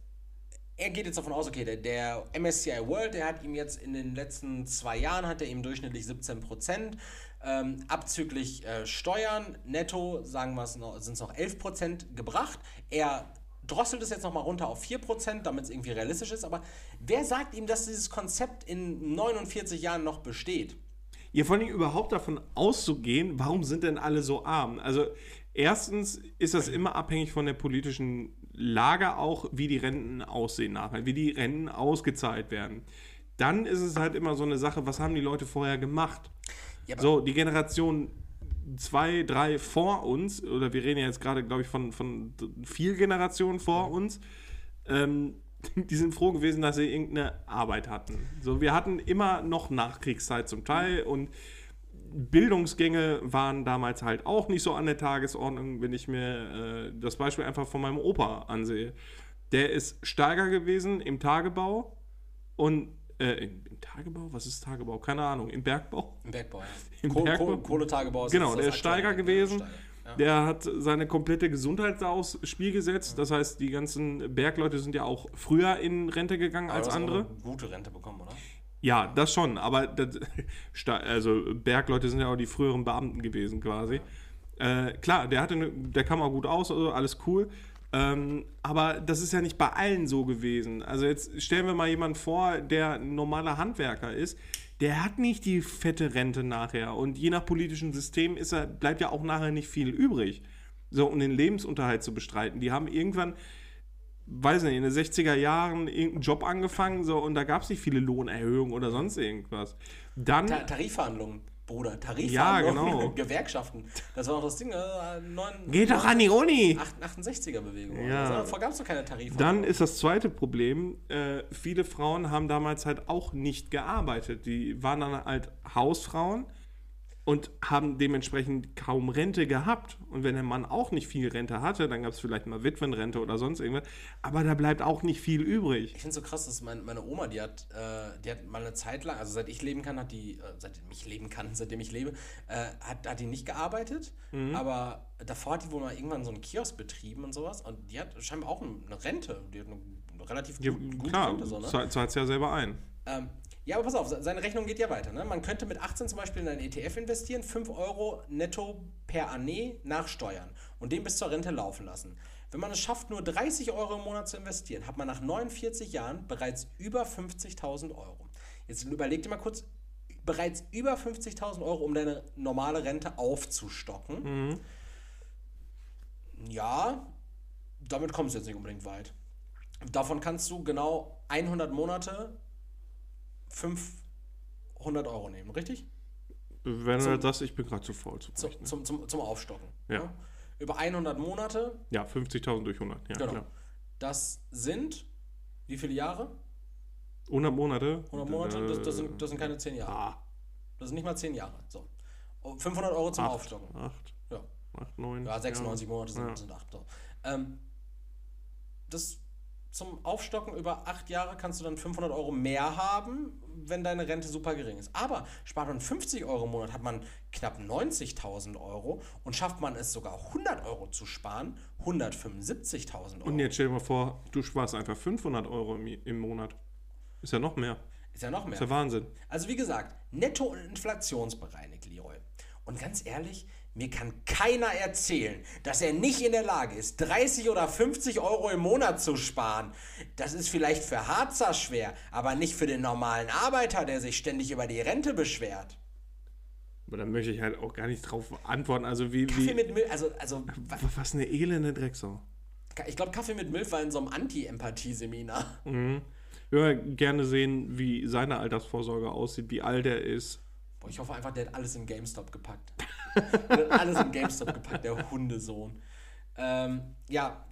er geht jetzt davon aus, okay, der, der MSCI World, der hat ihm jetzt in den letzten zwei Jahren, hat er ihm durchschnittlich 17 Prozent, ähm, abzüglich äh, Steuern, netto, sagen wir es noch, sind es noch 11 Prozent gebracht. Er drosselt es jetzt nochmal runter auf 4 Prozent, damit es irgendwie realistisch ist. Aber wer sagt ihm, dass dieses Konzept in 49 Jahren noch besteht? Ja, vor allem überhaupt davon auszugehen, warum sind denn alle so arm? Also erstens ist das immer abhängig von der politischen Lage auch, wie die Renten aussehen nachher, wie die Renten ausgezahlt werden. Dann ist es halt immer so eine Sache, was haben die Leute vorher gemacht? Ja, so, die Generation zwei, drei vor uns, oder wir reden ja jetzt gerade, glaube ich, von, von vier Generationen vor uns, ähm, <laughs> die sind froh gewesen, dass sie irgendeine Arbeit hatten. So, wir hatten immer noch Nachkriegszeit zum Teil und Bildungsgänge waren damals halt auch nicht so an der Tagesordnung, wenn ich mir äh, das Beispiel einfach von meinem Opa ansehe. Der ist Steiger gewesen im Tagebau und äh, im, im Tagebau? Was ist Tagebau? Keine Ahnung. Im Bergbau? Im Bergbau, ja. <laughs> Im Koh- Bergbau? Koh- Kohletagebau Genau, der ist Steiger gewesen. Steiger, ja. Der hat seine komplette Gesundheit da aufs Spiel gesetzt. Das heißt, die ganzen Bergleute sind ja auch früher in Rente gegangen Aber als andere. gute Rente bekommen, oder? Ja, das schon, aber das, <laughs> also Bergleute sind ja auch die früheren Beamten gewesen quasi. Äh, klar, der hatte eine, der kam auch gut aus, also alles cool. Ähm, aber das ist ja nicht bei allen so gewesen. Also jetzt stellen wir mal jemanden vor, der ein normaler Handwerker ist. Der hat nicht die fette Rente nachher. Und je nach politischem System ist er, bleibt ja auch nachher nicht viel übrig. So, um den Lebensunterhalt zu bestreiten. Die haben irgendwann, weiß nicht, in den 60er Jahren irgendeinen Job angefangen so, und da gab es nicht viele Lohnerhöhungen oder sonst irgendwas. Dann, Ta Tarifverhandlungen, Bruder. Ja, Tarifverhandlungen. genau. <laughs> Gewerkschaften. Das war auch das Ding. Äh, 9, geh doch an die Uni! 68er-Bewegung. Ja. Also, davor gab es doch keine Tarifverhandlungen. Dann ist das zweite Problem, äh, viele Frauen haben damals halt auch nicht gearbeitet. Die waren dann halt Hausfrauen und haben dementsprechend kaum Rente gehabt. Und wenn der Mann auch nicht viel Rente hatte, dann gab es vielleicht mal Witwenrente oder sonst irgendwas. Aber da bleibt auch nicht viel übrig. Ich finde es so krass, dass mein, meine Oma, die hat, äh, die hat mal eine Zeit lang, also seit ich leben kann, hat die, äh, seitdem ich leben kann, <laughs> seitdem ich lebe, äh, hat, hat die nicht gearbeitet. Mhm. Aber davor hat die wohl mal irgendwann so einen Kiosk betrieben und sowas. Und die hat scheinbar auch eine Rente. Die hat eine, relativ Ja, gut, gute klar, Rente. So, ne? zahlt es ja selber ein. Ähm, ja, aber pass auf, se- seine Rechnung geht ja weiter. Ne? Man könnte mit 18 zum Beispiel in einen ETF investieren, 5 Euro netto per Année nach Steuern und den bis zur Rente laufen lassen. Wenn man es schafft, nur 30 Euro im Monat zu investieren, hat man nach 49 Jahren bereits über 50.000 Euro. Jetzt überleg dir mal kurz, bereits über 50.000 Euro, um deine normale Rente aufzustocken. Ja, damit kommst du jetzt nicht unbedingt weit. Davon kannst du genau 100 Monate 500 Euro nehmen, richtig? Wenn Zum- das, ich bin gerade zu faul zu Zum, rechnen. zum, zum, zum Aufstocken. Ja. ne? Über 100 Monate, Ja, 50.000 durch 100. Ja, genau. klar. Das sind wie viele Jahre? 100 Monate? 100 Monate, das, das, sind, das sind keine 10 Jahre. Ah, Das sind nicht mal 10 Jahre. So. Oh, 500 Euro zum acht, Aufstocken. acht, Ja. acht, neun. Ja, 96 Monate sind, Ja. sind 8. So. Ähm, das zum Aufstocken über 8 Jahre kannst du dann 500 Euro mehr haben, wenn deine Rente super gering ist. Aber spart man 50 Euro im Monat, hat man knapp 90.000 Euro und schafft man es sogar 100 Euro zu sparen, 175.000 Euro. Und jetzt stell dir mal vor, du sparst einfach 500 Euro im, im Monat. Ist ja noch mehr. ist ja noch mehr. Ist ja Wahnsinn. Also wie gesagt, netto- und inflationsbereinigt, Leroy. Und ganz ehrlich, mir kann keiner erzählen, dass er nicht in der Lage ist, 30 oder 50 Euro im Monat zu sparen. Das ist vielleicht für Harzer schwer, aber nicht für den normalen Arbeiter, der sich ständig über die Rente beschwert. Aber da möchte ich halt auch gar nicht drauf antworten. Also wie, Kaffee wie mit Milch, also, also wa- was eine elende Drecksau. ich glaube, Kaffee mit Milch war in so einem Anti-Empathie-Seminar. Ich würde gerne sehen, wie seine Altersvorsorge aussieht, wie alt er ist. Boah, ich hoffe einfach, der hat alles in GameStop gepackt. <laughs> der hat alles in GameStop gepackt, der Hundesohn. Ähm, ja,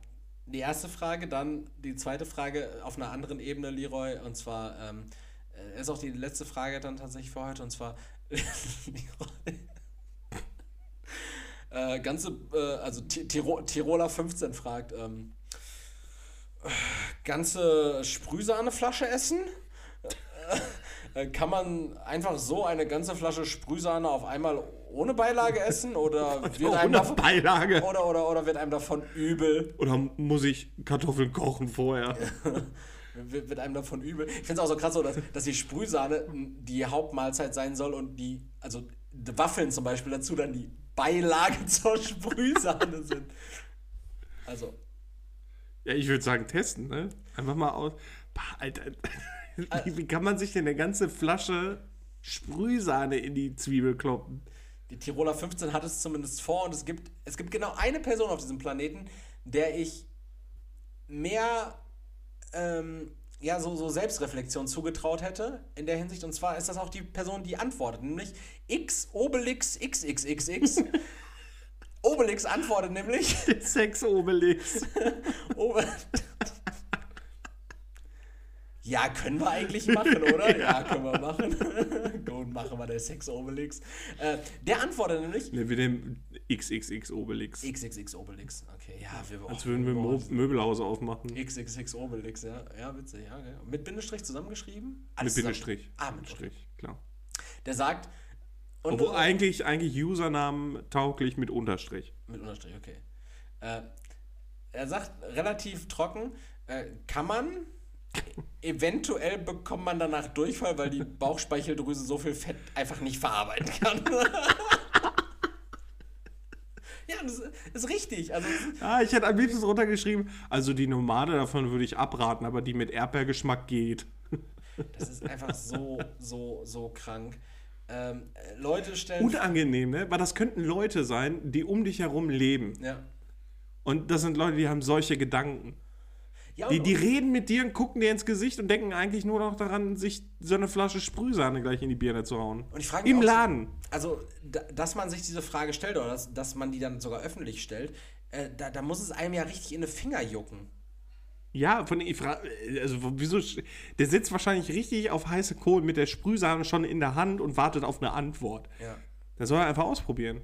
die erste Frage, dann die zweite Frage auf einer anderen Ebene, Leroy, und zwar, ähm, äh, äh, ist auch die letzte Frage dann tatsächlich für heute und zwar <laughs> <laughs> äh, ganze, äh, also Tiro Tiroler 15 fragt, ähm, ganze Sprühsahneflasche essen? Äh, kann man einfach so eine ganze Flasche Sprühsahne auf einmal ohne Beilage essen oder <laughs> wird einem davon, Beilage. Oder, oder, oder wird einem davon übel? Oder muss ich Kartoffeln kochen vorher? <laughs> wird, einem davon übel. Ich finde es auch so krass, so, dass, dass die Sprühsahne die Hauptmahlzeit sein soll und die, also die Waffeln zum Beispiel dazu dann die Beilage <laughs> zur Sprühsahne sind. Also. Ja, ich würde sagen, testen, ne? Einfach mal aus. Alter, wie kann man sich denn eine ganze Flasche Sprühsahne in die Zwiebel kloppen? Die Tiroler 15 hat es zumindest vor und es gibt, es gibt genau eine Person auf diesem Planeten, der ich mehr ähm, ja, so, so Selbstreflexion zugetraut hätte in der Hinsicht. Und zwar ist das auch die Person, die antwortet, nämlich X Obelix XXXX. <laughs> Obelix antwortet nämlich. Sex Obelix. <laughs> Obe ja, können wir eigentlich <laughs> machen, oder? ja, können wir machen. <laughs> Gut, machen wir der Sex Obelix. Äh, der antwortet nämlich. Ne, wir nehmen XXX Obelix. XXX Obelix, okay. Ja, wir, Als würden wir Mo Möbelhaus aufmachen. XXX Obelix, ja. Ja, witzig, ja. Okay. Mit Bindestrich zusammengeschrieben? Alles mit Bindestrich. Ah, mit Strich, klar. Der sagt. Und Obwohl eigentlich, eigentlich Usernamen tauglich mit Unterstrich. Mit Unterstrich, okay. Äh, er sagt relativ trocken, äh, kann man Eventuell bekommt man danach Durchfall, weil die <laughs> Bauchspeicheldrüse so viel Fett einfach nicht verarbeiten kann. <laughs> ja, das ist richtig. Also, ah, ich hätte am liebsten runtergeschrieben, also die Nomade davon würde ich abraten, aber die mit Erdbeergeschmack geht. Das ist einfach so, so, so krank. Ähm, Leute stellen. Unangenehm, ne? Weil das könnten Leute sein, die um dich herum leben. Ja. Und das sind Leute, die haben solche Gedanken. Ja, die, die reden mit dir und gucken dir ins Gesicht und denken eigentlich nur noch daran, sich so eine Flasche Sprühsahne gleich in die Birne zu hauen. Und ich frage Im Laden. So, also, dass man sich diese Frage stellt oder dass, dass man die dann sogar öffentlich stellt, äh, da, da muss es einem ja richtig in die Finger jucken. Ja, von ich frage, also wieso, der sitzt wahrscheinlich richtig auf heiße Kohlen mit der Sprühsahne schon in der Hand und wartet auf eine Antwort. Ja. Da soll er einfach ausprobieren.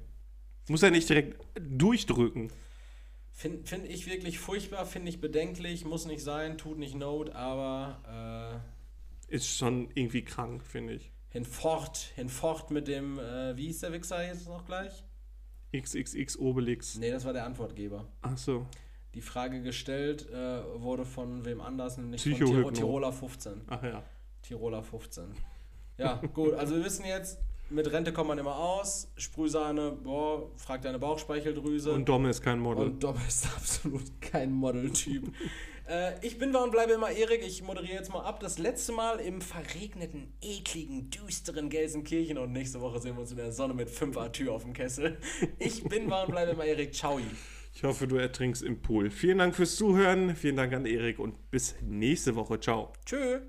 Muss er nicht direkt durchdrücken. Finde find ich wirklich furchtbar, finde ich bedenklich, muss nicht sein, tut nicht Not, aber. Äh, ist schon irgendwie krank, finde ich. Hinfort, hinfort mit dem, äh, wie hieß der Wichser jetzt noch gleich? XXX Obelix. Nee, das war der Antwortgeber. Ach so. Die Frage gestellt äh, wurde von wem anders, nämlich von Tir Tiroler 15. Ach ja. Tiroler 15. Ja, gut, also wir wissen jetzt, mit Rente kommt man immer aus. Sprühsahne, boah, fragt deine Bauchspeicheldrüse. Und Dom ist kein Model. Und Dom ist <laughs> absolut kein Modeltyp. <laughs> äh, ich bin war und bleibe immer Erik. Ich moderiere jetzt mal ab. Das letzte Mal im verregneten, ekligen, düsteren Gelsenkirchen. Und nächste Woche sehen wir uns in der Sonne mit 5 Tür auf dem Kessel. Ich bin war und bleibe immer Erik. Ciao. Ich hoffe, du ertrinkst im Pool. Vielen Dank fürs Zuhören. Vielen Dank an Erik und bis nächste Woche. Ciao. Tschö.